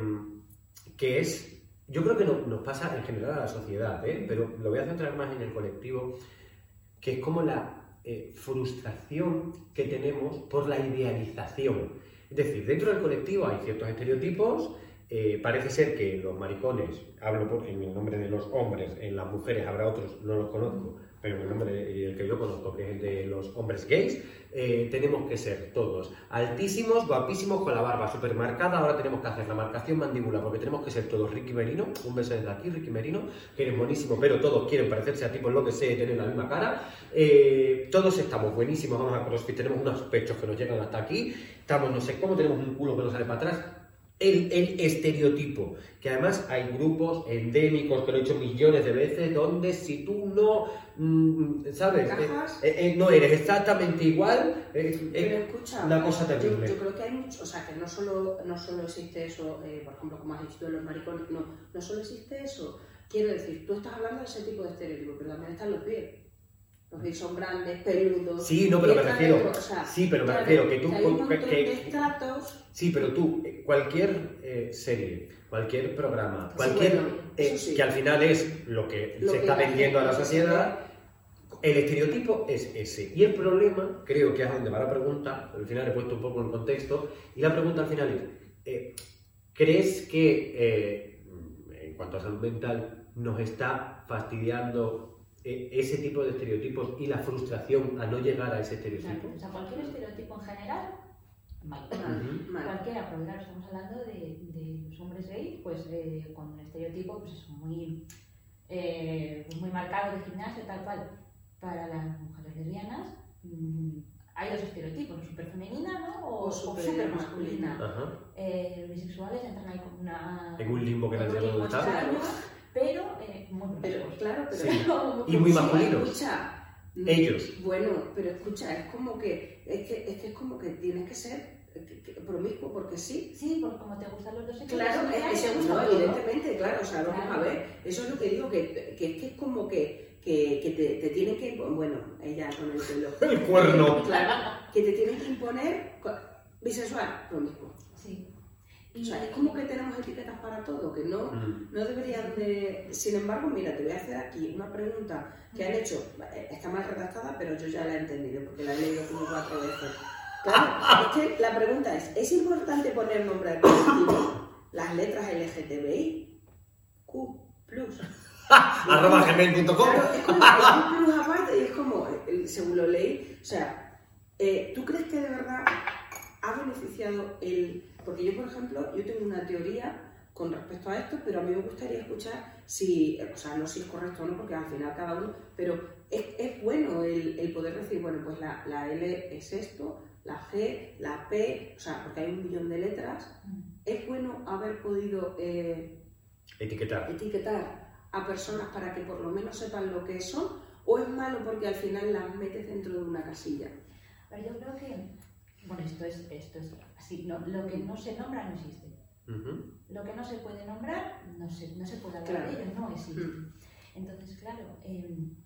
que es, yo creo que no- nos pasa en general a la sociedad, ¿eh? pero lo voy a centrar más en el colectivo, que es como la eh, frustración que tenemos por la idealización. Es decir, dentro del colectivo hay ciertos estereotipos, eh, parece ser que los maricones, hablo por- en el nombre de los hombres, en las mujeres habrá otros, no los conozco, pero en el nombre de- el que yo conozco, que es el de los hombres gays, eh, tenemos que ser todos altísimos, guapísimos, con la barba súper marcada, ahora tenemos que hacer la marcación mandíbula, porque tenemos que ser todos Ricky Merino, un beso desde aquí, Ricky Merino, que eres buenísimo, pero todos quieren parecerse a ti por lo que sé, tener la misma cara, Eh, todos estamos buenísimos, vamos a CrossFit, tenemos unos pechos que nos llegan hasta aquí, estamos no sé cómo, tenemos un culo que nos sale para atrás, el, el estereotipo, que además hay grupos endémicos, que lo he hecho millones de veces, donde si tú no, mm, ¿sabes? Eh, eh, no eres exactamente igual, eh, Pero eh, escucha, una cosa yo, terrible. yo creo que hay mucho, o sea, que no solo, no solo existe eso, eh, por ejemplo, como has dicho de los maricones, no, no solo existe eso. Quiero decir, tú estás hablando de ese tipo de estereotipos, pero también están los pies. Los gays son grandes, peludos. Sí, no, pero me refiero- dentro, o sea, sí, pero me refiero que tú hay un que- de estratos. Sí, pero tú, eh, cualquier eh, serie, cualquier programa, Sí, cualquier bueno, eh, sí. que al final es lo que lo se que está vendiendo a la sociedad, el estereotipo es ese. Y el problema, creo que es donde va la pregunta, al final he puesto un poco en contexto, y la pregunta al final es, eh, ¿crees que en cuanto a salud mental nos está fastidiando ese tipo de estereotipos y la frustración a no llegar a ese estereotipo? O sea, cualquier estereotipo en general, mal. Mal, Ujú. mal. Cualquiera, porque claro, estamos hablando de, de los hombres gays, pues eh, con un estereotipo pues eso, muy, eh, pues, muy marcado de gimnasio, tal cual. Para las mujeres lesbianas mm, hay dos estereotipos, o súper femenina ¿no? o, O súper súper masculina. masculina. Ajá. Eh, los bisexuales entran ahí como una... En un limbo que no en un pero eh, muy Pero, promiscuos. claro, pero. Sí. Como Y muy masculinos. Escucha. mm, Ellos. Bueno, pero escucha, es como que. Es que es, que es como que tienes que ser promiscuo porque sí. Sí, porque como te gustan los dos sexos, Claro, es que se gusta no, todo. evidentemente, claro, o sea, vamos a ver, eso es lo que digo, que, que es que es como que, que, que te, te tienen que, bueno, ella con el pelo, El cuerno. claro, que te tienen que imponer bisexual, promiscuo. O sea, es como que tenemos etiquetas para todo, que no, Mm. no deberían de... Sin embargo, mira, te voy a hacer aquí una pregunta que han hecho, eh, está mal redactada, pero yo ya la he entendido, porque la he leído como cuatro veces. Claro, es que la pregunta es, ¿es importante poner nombre al colectivo? Las letras LGTBI, Q+. Arroba gmail.com. Claro, es plus aparte y es como, eh, según lo leí, o sea, eh, ¿tú crees que de verdad ha beneficiado el...? Porque yo, por ejemplo, yo tengo una teoría con respecto a esto, pero a mí me gustaría escuchar si, o sea, no si es correcto o no, porque al final cada uno, pero es, es bueno el, el poder decir, bueno, pues la, la L es esto, la G, la P, o sea, porque hay un millón de letras, Mm. es bueno haber podido... eh, Etiquetar. etiquetar a personas para que por lo menos sepan lo que son o es malo porque al final las metes dentro de una casilla? Pero yo creo que, bueno, esto es, esto es así, no, lo que no se nombra no existe. Lo que no se puede nombrar, no se, no se puede hablar Claro. de ello, no existe. Mm. Entonces, claro, em,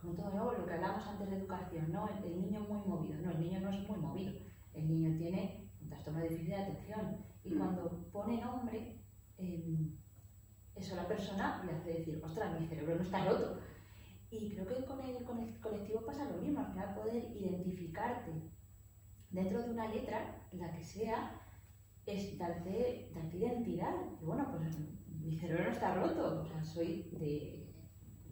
como todo nuevo, lo que hablamos antes de educación, ¿no? El, el niño muy movido, no, el niño no es muy movido, el niño tiene un trastorno de déficit de atención y Mm. cuando pone nombre, em, eso a la persona le hace decir, ostras, mi cerebro no está roto. Y creo que con el, con el colectivo pasa lo mismo, al final poder identificarte dentro de una letra, la que sea, es darte, darte identidad. Y bueno, pues mi cerebro no está roto, o sea, soy de,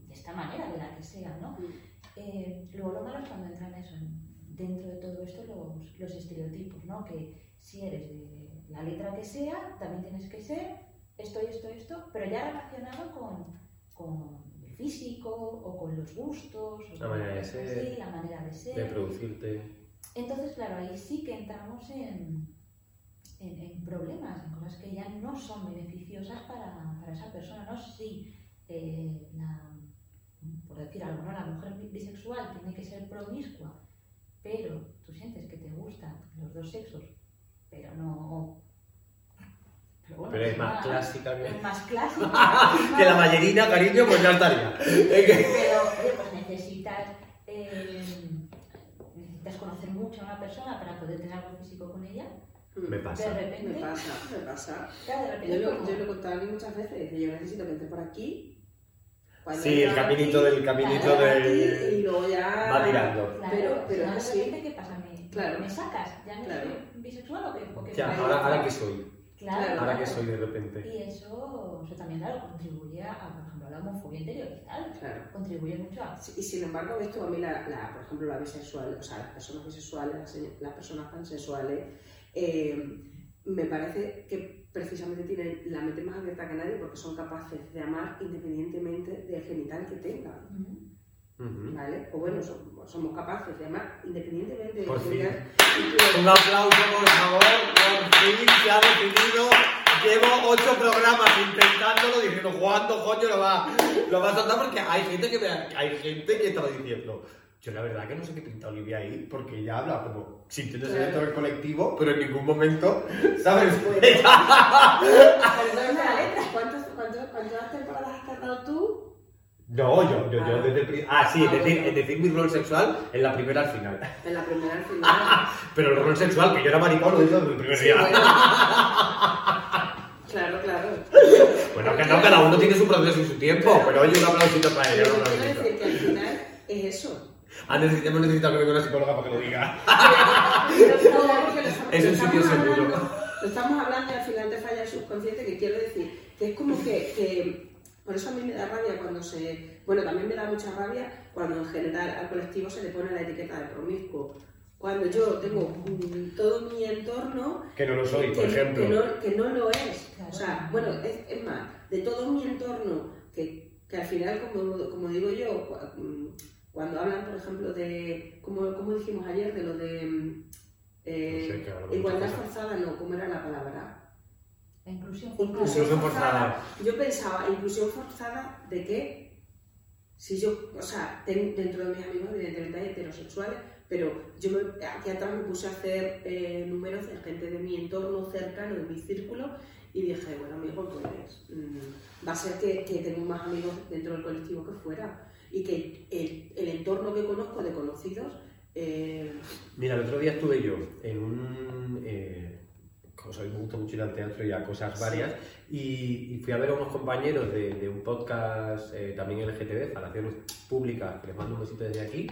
de esta manera, de la que sea, ¿no? Mm. Eh, luego lo malo es cuando entran eso, dentro de todo esto los, los estereotipos, ¿no? Que si eres de la letra que sea, también tienes que ser esto y esto y esto, pero ya relacionado con, con el físico o con los gustos, o La con manera de ser, así, la manera de ser. De producirte. Entonces, claro, ahí sí que entramos en, en, en problemas, en cosas que ya no son beneficiosas para, para esa persona. No sé si, eh, la, por decir algo, ¿no? la mujer bi- bisexual tiene que ser promiscua, pero tú sientes que te gustan los dos sexos, pero no... Pero, bueno, Pero es más nada, clásica que... Es más clásica. que la ballerina, cariño, pues ya estaría. Pero, oye, pues necesitas, eh, necesitas conocer mucho a una persona para poder tener algo físico con ella. Me De pasa. repente, Me pasa, me pasa. claro, de Yo repente lo, como- yo lo he contado a mí muchas veces, que yo necesito que entre por aquí. Sí, el caminito aquí, del caminito aquí, Y de... luego ya... Va tirando. Claro, pero- pero ¿sabes así- de qué pasa? ¿Me, Claro. ¿me sacas? ¿Ya no Claro. soy bisexual o qué? o qué Ya, ahora, ahora que soy. Claro, Ahora que soy de repente. Y eso, eso también, claro, contribuye a la homofobia interiorizada. Claro. Contribuye mucho a... Sí, Y sin embargo, esto a mí, la, la- por ejemplo, la bisexual, o sea, las personas bisexuales, las, las personas pansexuales, eh, me parece que precisamente tienen la mente más abierta que nadie porque son capaces de amar independientemente del genital que tengan, Ujú. ¿vale? O bueno, som- somos capaces de amar independientemente del Por fin. Un aplauso, por favor. Por fin se ha decidido. Llevo ocho programas intentándolo, diciendo, ¿cuándo coño lo va, lo va a soltar? Porque hay gente que me, hay gente que estaba diciendo, yo la verdad que no sé qué pinta Olivia ahí, porque ella habla como sintiéndose dentro del colectivo, pero en ningún momento, ¿sabes? ¿cuántas, cuántas, ¿Cuántas temporadas has tardado tú? No, yo, yo, yo Ah. desde el Ah, sí, Ah, es decir, bueno. es decir, mi rol sexual en la primera al final. En la primera al final. Pero el rol sexual, que yo era maricón, lo hice desde el primer día. bueno. Claro, claro. Bueno, que no, cada uno tiene su proceso y su tiempo, pero oye, un aplausito para ella, un aplausito. decir que al final es eso. Ah, necesitamos, hemos necesitado que venga una psicóloga para que lo diga. Es un sitio seguro. estamos hablando y al final te falla el subconsciente, que quiero decir, que es como que- por eso a mí me da rabia cuando se, bueno, también me da mucha rabia cuando en general al colectivo se le pone la etiqueta de promiscuo. Cuando yo tengo todo mi entorno Que no lo soy, por ejemplo. que no, que no lo es. Claro. O sea, bueno, es, es más, de todo mi entorno, que, que al final, como, como digo yo, mm, cuando hablan, por ejemplo, de, como, como dijimos ayer, de lo de eh, No sé, hablamos de igualdad forzada, no, ¿cómo era la palabra? La inclusión forzada. Yo pensaba, inclusión forzada de que, si yo, o sea, ten- dentro de mis amigos, evidentemente hay heterosexuales, pero yo me, aquí atrás me puse a hacer eh, números de gente de mi entorno cercano, de mi círculo, y dije, bueno, amigo, pues mm, va a ser que, que tengo más amigos dentro del colectivo que fuera. Y que el, el entorno que conozco de conocidos, eh, Mira, el otro día estuve yo en un. Eh, como sabéis, me gusta mucho ir al teatro y a cosas Sí. varias. Y, y fui a ver a unos compañeros de, de un podcast eh, también LGTB, Relaciones Públicas, que les mando un besito desde aquí.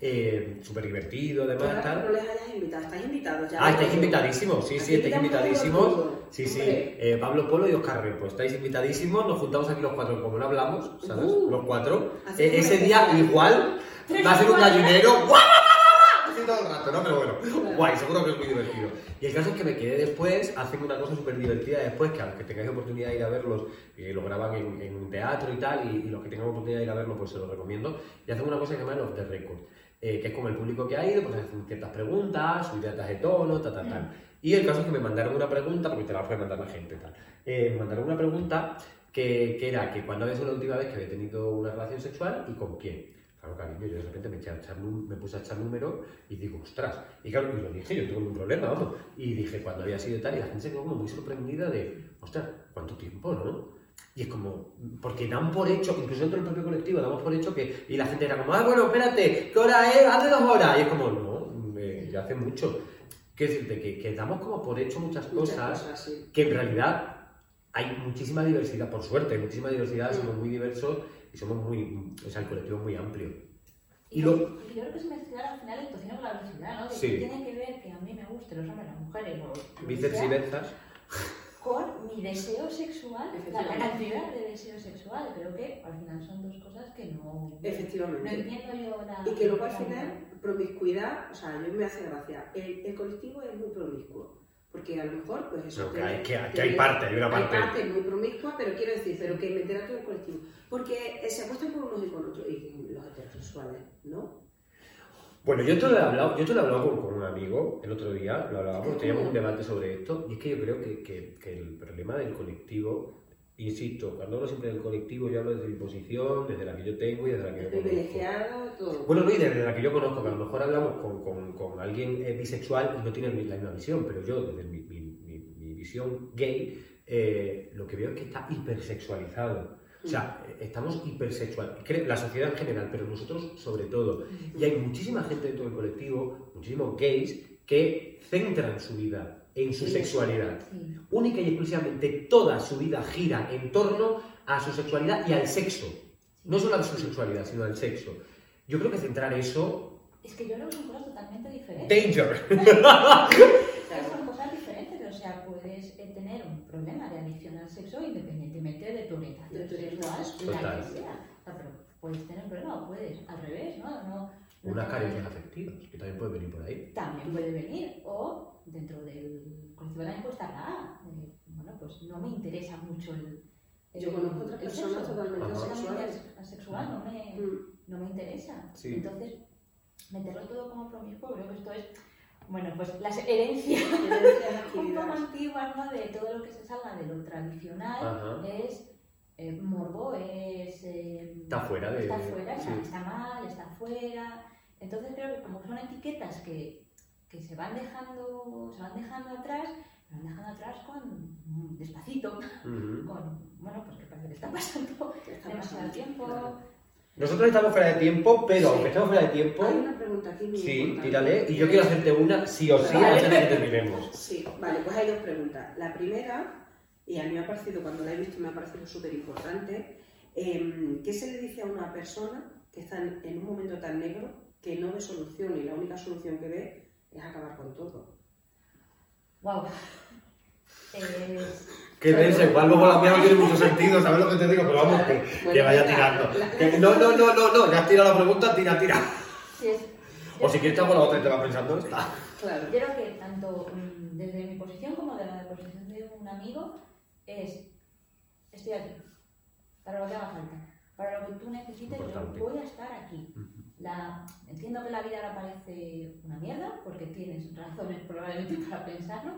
Eh, Súper divertido, además. Tal. no les hayas invitado, estáis invitados ya. Ah, estáis invitadísimos, sí, sí, estáis invitadísimos. Sí, sí, eh, Pablo Polo y Oscar Repo, estáis invitadísimos, nos juntamos aquí los cuatro, como no hablamos, ¿sabes? Uh. los cuatro. Como ese día igual va a ser un gallinero. ¡guau, guau, guau, guau! Así todo el rato, ¿no? Pero bueno, guay, seguro que es muy divertido. Y el caso es que me quedé después, hacen una cosa súper divertida después, que a los que tengáis oportunidad de ir a verlos, eh, lo graban en, en un teatro y tal, y, y los que tengan oportunidad de ir a verlo, pues se lo recomiendo. Y hacen una cosa que se llama off the record, eh, que es como el público que ha ido, pues hacen ciertas preguntas, subidas de tono, tal, tal, tal. Y el caso es que me mandaron una pregunta, porque te la puede mandar la gente, tal. Eh, me mandaron una pregunta que, que era que cuando había sido la última vez que había tenido una relación sexual y con quién. Claro, cariño, yo de repente me, eché a echar me puse a echar números y digo, ostras. Y claro, y lo dije, yo tengo ningún problema, vamos. Y dije, cuando había sido tal, y la gente se quedó como muy sorprendida de, ostras, ¿cuánto tiempo, no? Y es como, porque dan por hecho, incluso dentro del propio colectivo, damos por hecho que, y la gente era como, ah, bueno, espérate, ¿qué hora es? Hace dos horas. Y es como, no, eh, ya hace mucho. Quiero decirte que, que damos como por hecho muchas Muchas cosas cosas, sí. que en realidad hay muchísima diversidad, por suerte, hay muchísima diversidad, somos muy diversos y somos muy, o sea, el colectivo es muy amplio. Y Y lo- yo creo que es mezclar al final el tocino con la velocidad, ¿no? De Sí. que tiene que ver que a mí me gusten los hombres, las mujeres, o Bíceps y con mi deseo sexual, la, cantidad de deseo sexual. Creo que al final son dos cosas que no, no Efectivamente. entiendo yo la... Y que luego al final, promiscuidad, o sea, a mí me hace gracia. El, el colectivo es muy promiscuo. Porque a lo mejor, pues eso. No, que hay, que, que hay parte, hay una parte. Hay parte muy promiscua, pero quiero decir, pero que meter a todo el colectivo. Porque se apuestan por unos y por otros, y los heterosexuales, ¿no? Bueno, yo te lo he hablado, yo te lo he hablado con, con un amigo el otro día, lo hablábamos, Ujú. teníamos un debate sobre esto, y es que yo creo que- que el problema del colectivo, insisto, cuando hablo siempre del colectivo, yo hablo desde mi posición, desde la que yo tengo y desde la que yo conozco. Todo. Bueno, no, y desde la que yo conozco, que a lo mejor hablamos con, con- con alguien eh, bisexual y no tiene la misma visión, pero yo, desde mi, mi- mi- mi visión gay, eh, lo que veo es que está hipersexualizado. O sea, eh, estamos hipersexual. La sociedad en general, pero nosotros sobre todo. Y hay muchísima gente dentro del colectivo, muchísimos gays, que centran su vida en su Sí. sexualidad. Sí. Única y exclusivamente toda su vida gira en torno a su sexualidad y al sexo. No solo a su sexualidad, sino al sexo. Yo creo que centrar eso. Es que yo que son cosas totalmente diferentes. ¡Danger! Son cosas diferentes, o sea, puedes eh, tener un problema de adicción al sexo independientemente de tu orientación sexual, la Total. que sea. Pero puedes tener un problema o puedes al revés, ¿no? no, no Unas carencias afectivas, que también pueden venir por ahí. También puede venir, o dentro del puede estar la A. eh, bueno, pues no me interesa mucho el. el- Yo conozco otras personas totalmente asexuales. asexual no me, Mm. no me interesa. Sí. Entonces, meterlo todo como promiscuo, creo que esto es, bueno, pues las herencias Herencias un poco antiguas, ¿no? De todo lo que se salga de lo tradicional Ajá. es eh, morbo, es... eh, Está fuera de- Está fuera, está, sí. está mal, está fuera. Entonces creo que como que son etiquetas que, que se van dejando se van dejando atrás, se van dejando atrás con mm, despacito, con, bueno, pues que parece que está pasando ¿Qué está demasiado pasando? tiempo. Claro. Nosotros estamos fuera de tiempo, pero Sí. aunque estemos fuera de tiempo, Hay una pregunta aquí muy sí, importante. tírale. Y yo quiero hacerte una sí o sí Vale. antes de que terminemos. Sí, vale, pues hay dos preguntas. La primera, y a mí me ha parecido, cuando la he visto, me ha parecido súper importante. ¿Qué se le dice a una persona que está en un momento tan negro que no ve solución y la única solución que ve es acabar con todo? Wow. Es- Que dense, igual luego la mía no tiene mucho sentido, ¿sabes lo que te digo? Pero vamos, que, Bueno, que vaya tirando. Que- no, no, no, no, no, ya has tirado la pregunta, tira, tira. sí, es- O si quieres te hago la otra y te vas pensando esta. Claro. Yo creo que tanto mm, desde mi posición como de la posición de un amigo es, estoy aquí, para lo que haga falta, para lo que tú necesites, yo voy a estar aquí. La, entiendo que la vida ahora parece una mierda, porque tienes razones probablemente para pensarlo,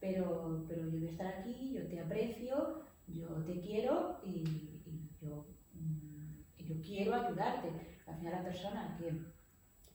pero, pero yo voy a estar aquí, yo te aprecio, yo te quiero y, y yo, mm, y yo quiero ayudarte. Al final la persona que,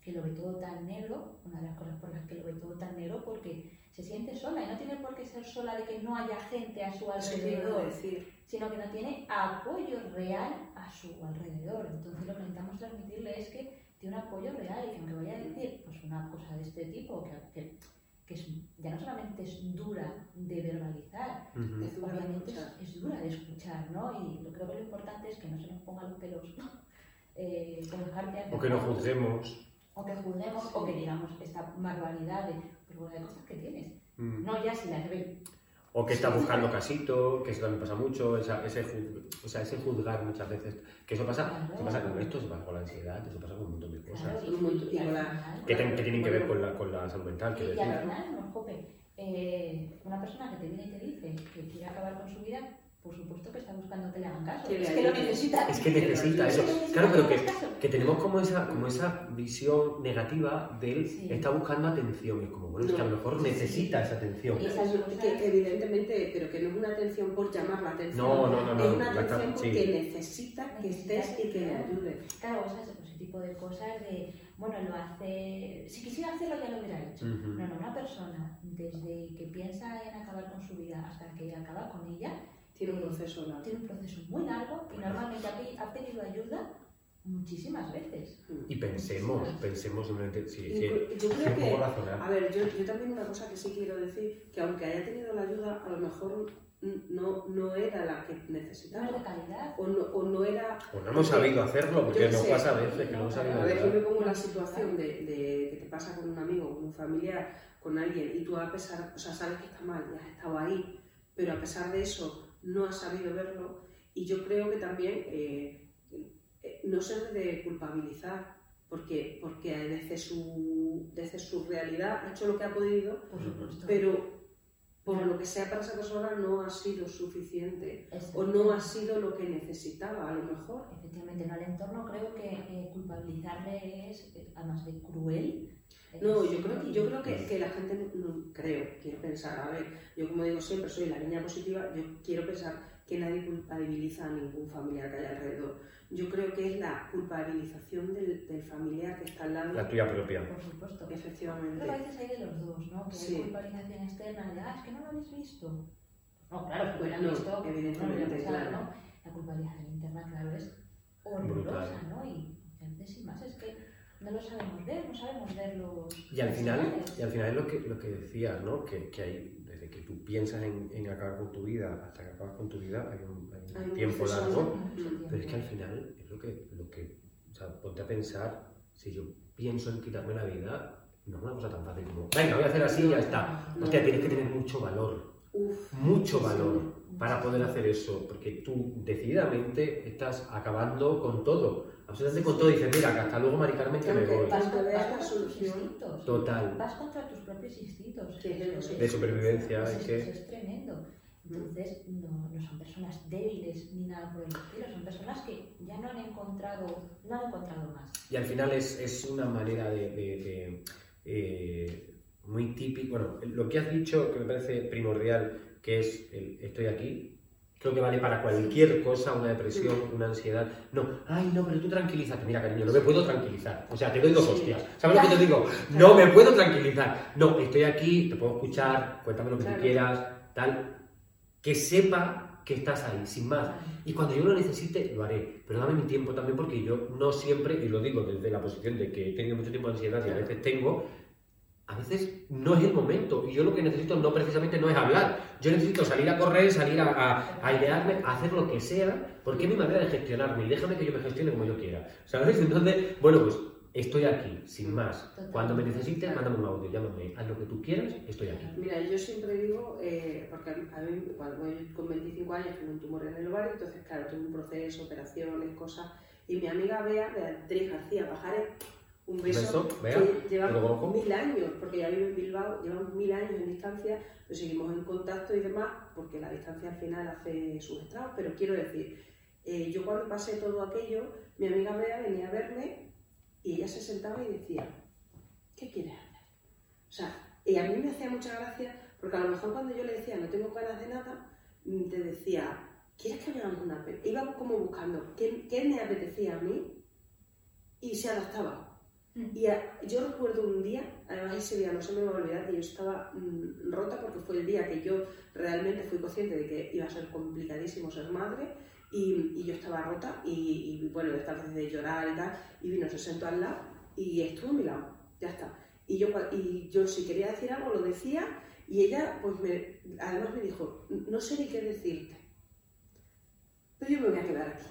que lo ve todo tan negro, una de las cosas por las que lo ve todo tan negro, porque se siente sola y no tiene por qué ser sola de que no haya gente a su alrededor decir. sino que no tiene apoyo real a su alrededor. Entonces lo que necesitamos transmitirle es que tiene un apoyo real y que aunque vaya a decir pues una cosa de este tipo, que, que, que es, ya no solamente es dura de verbalizar, Es dura de obviamente es, escuchar. es dura de escuchar, ¿no? Y lo creo que lo importante es que no se nos pongan los pelos eh, dejarte O que no juzguemos. o que juzguemos o que digamos esta barbaridad de, pero bueno, hay cosas que tienes. Mm. No ya si las ven. O que está buscando casito, que eso también pasa mucho, esa- ese, o sea, ese juzgar muchas veces. Que eso pasa, Claro. eso pasa con esto, eso pasa con la ansiedad, eso pasa con un montón de cosas. Claro, y, Un montón- y y al con la- final- Que, ten- que tienen que ver con la, con la salud mental, Y, y al final, no, jope, eh, una persona que te viene y te dice que quiere acabar con su vida, por supuesto que está buscando que le hagan caso. Es que lo ayude. necesita. Es que necesita eso. Claro, pero que que, tenemos como esa, como esa visión negativa de él Sí. está buscando atención. Es como, bueno, es que a lo mejor necesita esa atención. Y esas Que- evidentemente, pero que no es una atención por llamar la atención. No, no, no, no, Es una atención sí. porque necesita que estés y que le ayudes. Claro, esas- ese tipo de cosas de, bueno, lo hace, si quisiera hacerlo ya lo hubiera hecho. Ujú. No, no, una persona desde que piensa en acabar con su vida hasta que acaba con ella, Tiene un proceso largo. tiene un proceso muy largo y normalmente ha, pe- ha pedido ayuda muchísimas veces. Y pensemos, pensemos simplemente, sí, sí, yo creo que, a ver, yo, yo también una cosa que sí quiero decir, que aunque haya tenido la ayuda, a lo mejor no, no era la que No es de necesitaba. calidad. O no, o no era... O no hemos sabido hacerlo, porque nos pasa a veces que no hemos sabido A ver, yo me pongo en la situación de, de que te pasa con un amigo, con un familiar, con alguien, y tú a pesar, o sea, sabes que está mal, ya has estado ahí, pero a pesar de eso no has sabido verlo, y yo creo que también eh, eh, no se debe de culpabilizar, porque, porque desde su, desde su realidad ha hecho lo que ha podido, Por supuesto. pero por lo que sea para esa persona no ha sido suficiente, o no ha sido lo que necesitaba, a lo mejor. Efectivamente, en el entorno creo que eh, culpabilizarle es, además de cruel. No, yo creo, que- yo creo que, que la gente no, creo, quiero pensar, a ver, yo como digo siempre soy la niña positiva, yo quiero pensar que nadie culpabiliza a ningún familiar que haya alrededor. Yo creo que es la culpabilización del, del familiar que está al lado. La tuya propia. Por supuesto. Efectivamente. Pero a veces hay de los dos, ¿no? Que Sí. hay culpabilización externa de, ah, es que no lo habéis visto. No, claro, hubieran No, visto, evidentemente, no pasado, claro. ¿no? La culpabilización interna, claro, es horrorosa, Brutal. ¿no? Y a veces, sin más, es que no lo sabemos ver, no sabemos ver los... Y al final, señales. y al final es lo que, lo que decías, ¿no? Que, que hay, desde que tú piensas en, en acabar con tu vida hasta que acabas con tu vida, hay un, hay un Hay un tiempo largo. Pero es que al final es lo que, lo que, o sea, ponte a pensar, si yo pienso en quitarme la vida, no es una cosa tan fácil como, venga, voy a hacer así y ya está. No. Hostia, tienes que tener mucho valor, Uf, mucho sí. valor para poder hacer eso, porque tú decididamente estás acabando con todo, absolutamente con todo, y dices, mira, que hasta luego, Mari Carmen, que me voy. vas- contra tus instintos. Total. Vas contra tus propios instintos. De supervivencia, eso es es, que- eso es tremendo. Entonces, no, no son personas débiles ni nada por el estilo, son personas que ya no han encontrado, no han encontrado más. Y al final es, es una manera de, de- de, eh, muy típico. Bueno, lo que has dicho que me parece primordial, que es el estoy aquí, creo que vale para cualquier cosa, una depresión, una ansiedad. No, ay, no, pero tú tranquilízate. Mira, cariño, no me puedo tranquilizar. O sea, te doy dos Sí. hostias. ¿Sabes lo que te digo? No me puedo tranquilizar. No, estoy aquí, te puedo escuchar, cuéntame lo que tú quieras, tal. Que sepa que estás ahí, sin más. Y cuando yo lo necesite, lo haré. Pero dame mi tiempo también porque yo no siempre, y lo digo desde la posición de que he tenido mucho tiempo de ansiedad y a veces tengo, a veces no es el momento. Y yo lo que necesito no precisamente no es hablar. Yo necesito salir a correr, salir a, a, a idearme, a hacer lo que sea, porque es mi manera de gestionarme. Y déjame que yo me gestione como yo quiera. ¿Sabes? Entonces, bueno, pues estoy aquí, sin más. Cuando me necesites, mándame un audio, llámame, haz lo que tú quieras, estoy aquí. Mira, yo siempre digo, eh, porque a mí, cuando con 25 años tuve un tumor en el ovario, entonces, claro, tuve un proceso, operaciones, cosas. Y mi amiga Bea, Beatriz García Pajares, un beso, beso, Bea, que llevamos mil años, porque ya vive en Bilbao, llevamos mil años en distancia, nos seguimos en contacto y demás, porque la distancia al final hace sus estragos, pero quiero decir, eh, yo cuando pasé todo aquello, mi amiga Bea venía a verme y ella se sentaba y decía, ¿qué quieres hacer? O sea, y a mí me hacía mucha gracia, porque a lo mejor cuando yo le decía, no tengo ganas de nada, mm, te decía, ¿quieres que hagamos una peli? Iba como buscando qué, qué me apetecía a mí y se adaptaba. Mm. Y a- yo recuerdo un día, además ese día no se me va a olvidar, que yo estaba mm, rota porque fue el día que yo realmente fui consciente de que iba a ser complicadísimo ser madre y, y yo estaba rota y, bueno, de estar de llorar y tal, y vino, se sentó al lado y estuvo a mi lado, ya está. Y yo, y yo si quería decir algo lo decía y ella pues me, además me dijo, no sé ni qué decirte, pero yo me voy a quedar aquí.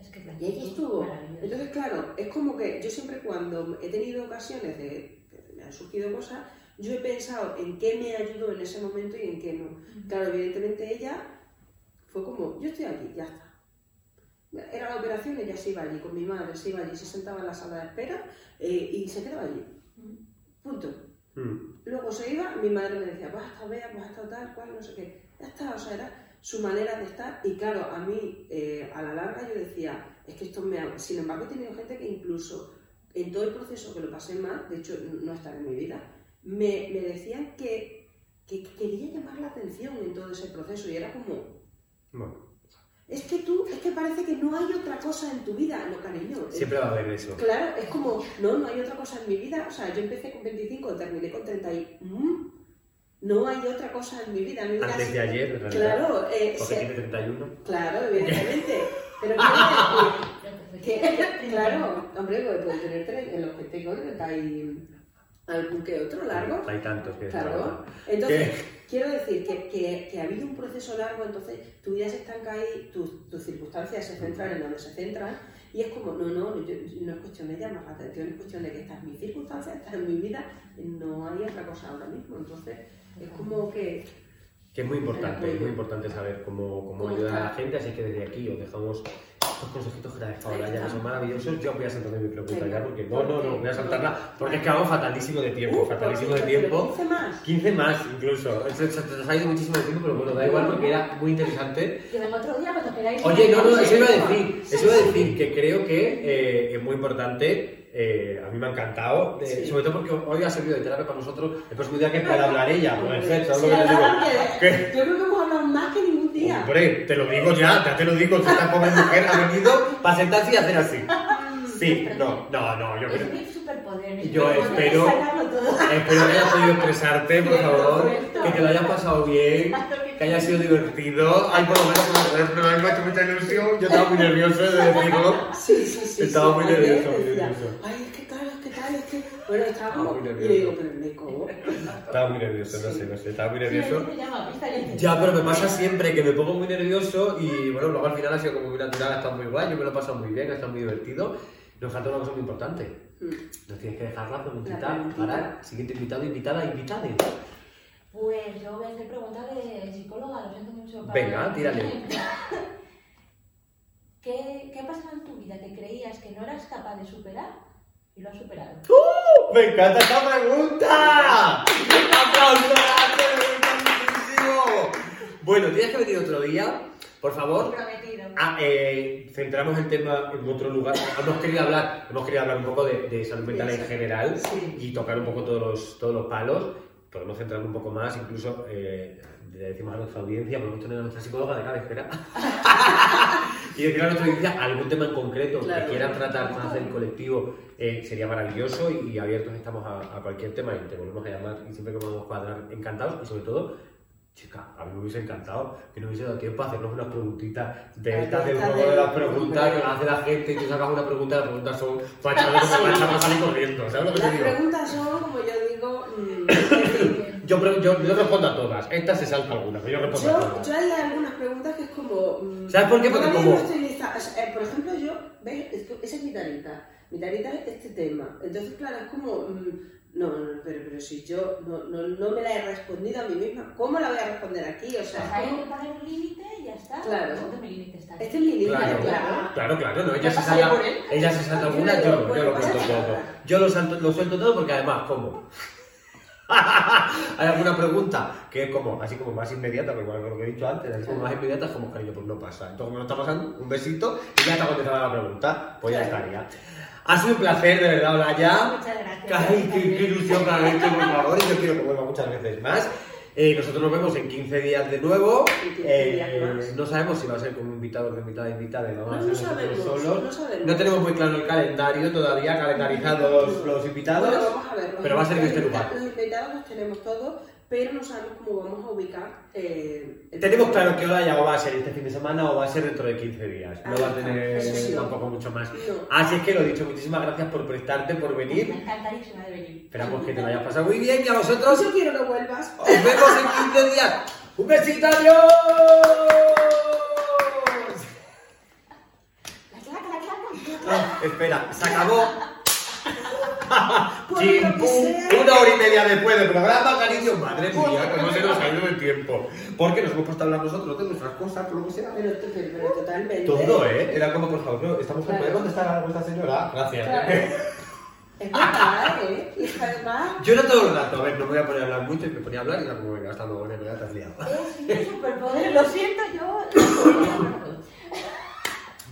Es que Y ahí estuvo. Entonces, claro, es como que yo siempre cuando he tenido ocasiones de que me han surgido cosas, yo he pensado en qué me ayudó en ese momento y en qué no. Claro, evidentemente ella fue como, yo estoy aquí, ya está. Era la operación, ella se iba allí con mi madre, se iba allí, se sentaba en la sala de espera eh, y se quedaba allí. Punto. Mm. Luego se iba, mi madre me decía, pues hasta vea, pues hasta tal, cual, no sé qué. Ya está, o sea, era su manera de estar. Y claro, a mí, eh, a la larga, yo decía, es que esto me ha... Sin embargo, he tenido gente que incluso en todo el proceso que lo pasé mal, de hecho, no está en mi vida, me, me decían que, que quería llamar la atención en todo ese proceso. Y era como, Bueno, es que tú, es que parece que no hay otra cosa en tu vida, no, cariño. siempre va a haber eso. Claro, es como, no, no hay otra cosa en mi vida. O sea, yo empecé con 25, terminé con 30 y... mm, no hay otra cosa en mi vida. Antes ha de ayer, en realidad. Claro, eh, Porque se- tiene 31. claro, evidentemente. Pero quiero decir que, claro, hombre, pues puede tener tres, en los que tengo 30 y algún que otro largo. Hay tantos que Claro. Entonces, quiero decir que, que, que ha habido un proceso largo, entonces tu vida se estanca ahí, tus, tus circunstancias se centran en donde se centran, y es como, no, no, yo- no es cuestión de llamar la atención, es cuestión de que esta es mi circunstancia, esta es mi vida, no hay otra cosa ahora mismo. Entonces, es como que, Que es muy importante, es muy importante saber cómo, cómo ¿Cómo ayudar a la gente, así que desde aquí os dejamos estos consejitos que te has dejado ya que son maravillosos. Yo voy a saltarme mi pregunta ya, porque no, no, no, voy a saltarla, porque es que vamos fatalísimo de tiempo, fatalísimo de tiempo. 15 más. 15 más incluso, se nos ha ido muchísimo de tiempo, pero bueno, da igual porque era muy interesante. Que venga otro día. Oye, no, no, eso iba a decir, eso iba a decir, que creo que eh, es muy importante, eh, a mí me ha encantado, eh, Sí. sobre todo porque hoy ha servido de terapia para nosotros, el próximo día que pueda hablar ella, por sexo, Sí, ¿sabes lo que digo? que-. Yo creo que hemos hablado más que ningún día. Hombre, te lo digo ya, ya te lo digo, esta pobre mujer ha venido para sentarse y hacer así. Sí, no, no, no, yo Es creo... mi superpoder. Yo es espero-. Espero que hayas podido expresarte, por favor, que te lo hayas pasado bien, que haya sido divertido. Ay, por lo menos me, me, hecho mucha ilusión. Yo estaba muy nervioso de decirlo. Sí, sí, sí. Estaba muy nervioso, muy nervioso. Ay, es que tal, es que tal, es que. Bueno, estaba Estaba muy nervioso. le digo, pero Neko. Estaba muy nervioso, no sé, no sé, estaba muy nervioso. Ya, pero me pasa siempre que me pongo muy nervioso y bueno, luego al final ha sido como muy natural, ha estado muy guay, yo me lo he pasado muy bien, ha estado muy divertido. Nos falta una cosa muy importante. Mm. Nos tienes que dejar la preguntita para siguiente invitado, invitada, invitade. Pues yo voy a hacer preguntas de psicóloga, lo siento mucho. para- Venga, tírale. ¿Qué, ¿Qué ha pasado en tu vida que creías que no eras capaz de superar y lo has superado? ¡Me encanta esta pregunta! ¡Un aplauso! grande, ¡Me encanta muchísimo! Bueno, tienes que venir otro día, por favor. Ah, eh, centramos el tema en otro lugar. Hemos querido hablar, hemos querido hablar un poco de, de salud mental en general Sí. y tocar un poco todos los, todos los palos. Podemos centrar un poco más, incluso eh, le decimos a nuestra audiencia, podemos tener a nuestra psicóloga de cabecera y decir a nuestra audiencia algún tema en concreto Claro. que quieran tratar más del colectivo, eh, sería maravilloso y, y abiertos estamos a, a cualquier tema y te volvemos a llamar y siempre que podamos cuadrar, encantados y sobre todo Chica, a mí me hubiese encantado que no hubiese dado tiempo a hacernos unas preguntitas de estas del juego de de- las preguntas que hace la gente y tú sacas una pregunta y las preguntas son para echarlo para echarlo a salir corriendo, ¿sabes lo que te Las digo? preguntas son, como yo digo, mm, Yo, yo, yo respondo a todas, esta se salta alguna, pero yo respondo a todas. yo hay algunas preguntas que es como. mm, ¿Sabes por qué? Porque como- no estoy lista. O sea, eh, por ejemplo, yo. ¿Ves? Es que esa es mi tarita. Mi tarita es este tema. Entonces, claro, es como. mm, no, no, pero, pero si yo no, no, no me la he respondido a mí misma, ¿cómo la voy a responder aquí? O Pues sea, hay que poner un límite y ya está. Claro. Este es mi límite, Claro, claro. claro, claro, no, ella ¿Qué se salta, ella se salta Yo alguna, yo, yo bueno, lo cuento todo. Yo lo, salto, lo suelto todo porque además, ¿cómo? Hay alguna pregunta que es como, así como más inmediata, pero igual que lo que he dicho antes, así como más inmediata, es como cariño, pues no pasa. Entonces, como no está pasando, un besito y ya está contestada la pregunta, pues ya estaría. Ha sido un placer, de verdad, hablar ya. Muchas gracias. Ay, qué, qué ilusión me ha hecho, por favor, y yo quiero que vuelva muchas veces más. Eh, nosotros nos vemos en 15 días de nuevo. En 15 días Eh, no sabemos si va a ser como invitado o invitada, invitada, No, no nosotros sabemos, solos. no sabemos. No tenemos muy claro el calendario todavía, calendarizados los, invitados. Bueno, vamos a ver. pero va a ser en este invitados- lugar. Los invitados los tenemos todos, pero no sabemos cómo vamos a ubicar. Eh, el- Tenemos claro que ahora ya o va a ser este fin de semana o va a ser dentro de 15 días. No Ah, va a tener eso sí. tampoco mucho más. No. Así es que lo dicho, muchísimas gracias por prestarte, por Me venir. encantarísima de venir. Esperamos que te lo hayas pasado muy bien y a vosotros Yo quiero que vuelvas. Os vemos en 15 días. ¡Un besito, adiós! La claca, la claca. Ah, espera, se acabó. Pum, una hora y media después del programa, cariño, madre mía, cómo se nos ha ido el tiempo. Porque nos hemos puesto a hablar nosotros de nuestras cosas, por lo que sea. Pero, pero, pero totalmente. Todo, ¿eh? Era como, por favor, no, esta mujer puede Claro. contestar a vuestra señora. Gracias. Claro. Es verdad, ¿eh? Y es además. Yo no todo el rato, a ver, no me voy a poner a hablar mucho y me ponía a hablar y era como, venga, estando bueno, ya te has liado. Es mi superpoder, lo siento yo.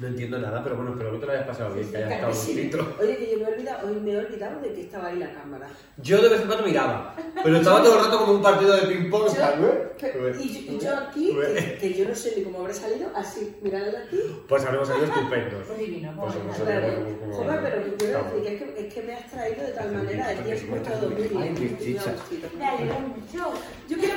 No entiendo nada, pero bueno, espero que te lo hayas pasado bien, que hayas Claro estado sí. bonito. Oye, que yo me he olvidado, hoy me he olvidado de que estaba ahí la cámara. Yo de vez en cuando miraba, pero estaba todo el rato como un partido de ping-pong. Yo- ¿sabes? que- y, yo- y yo aquí, que, que yo no sé ni cómo habré salido, así, mirando aquí. Pues habremos salido estupendos. Pues divino, Pues hemos salido Claro. como- como- Joder, pero que quiero decir que es, que es que me has traído de tal manera, muy Ay, bien. qué chicha. Me alegro mucho. Yo quiero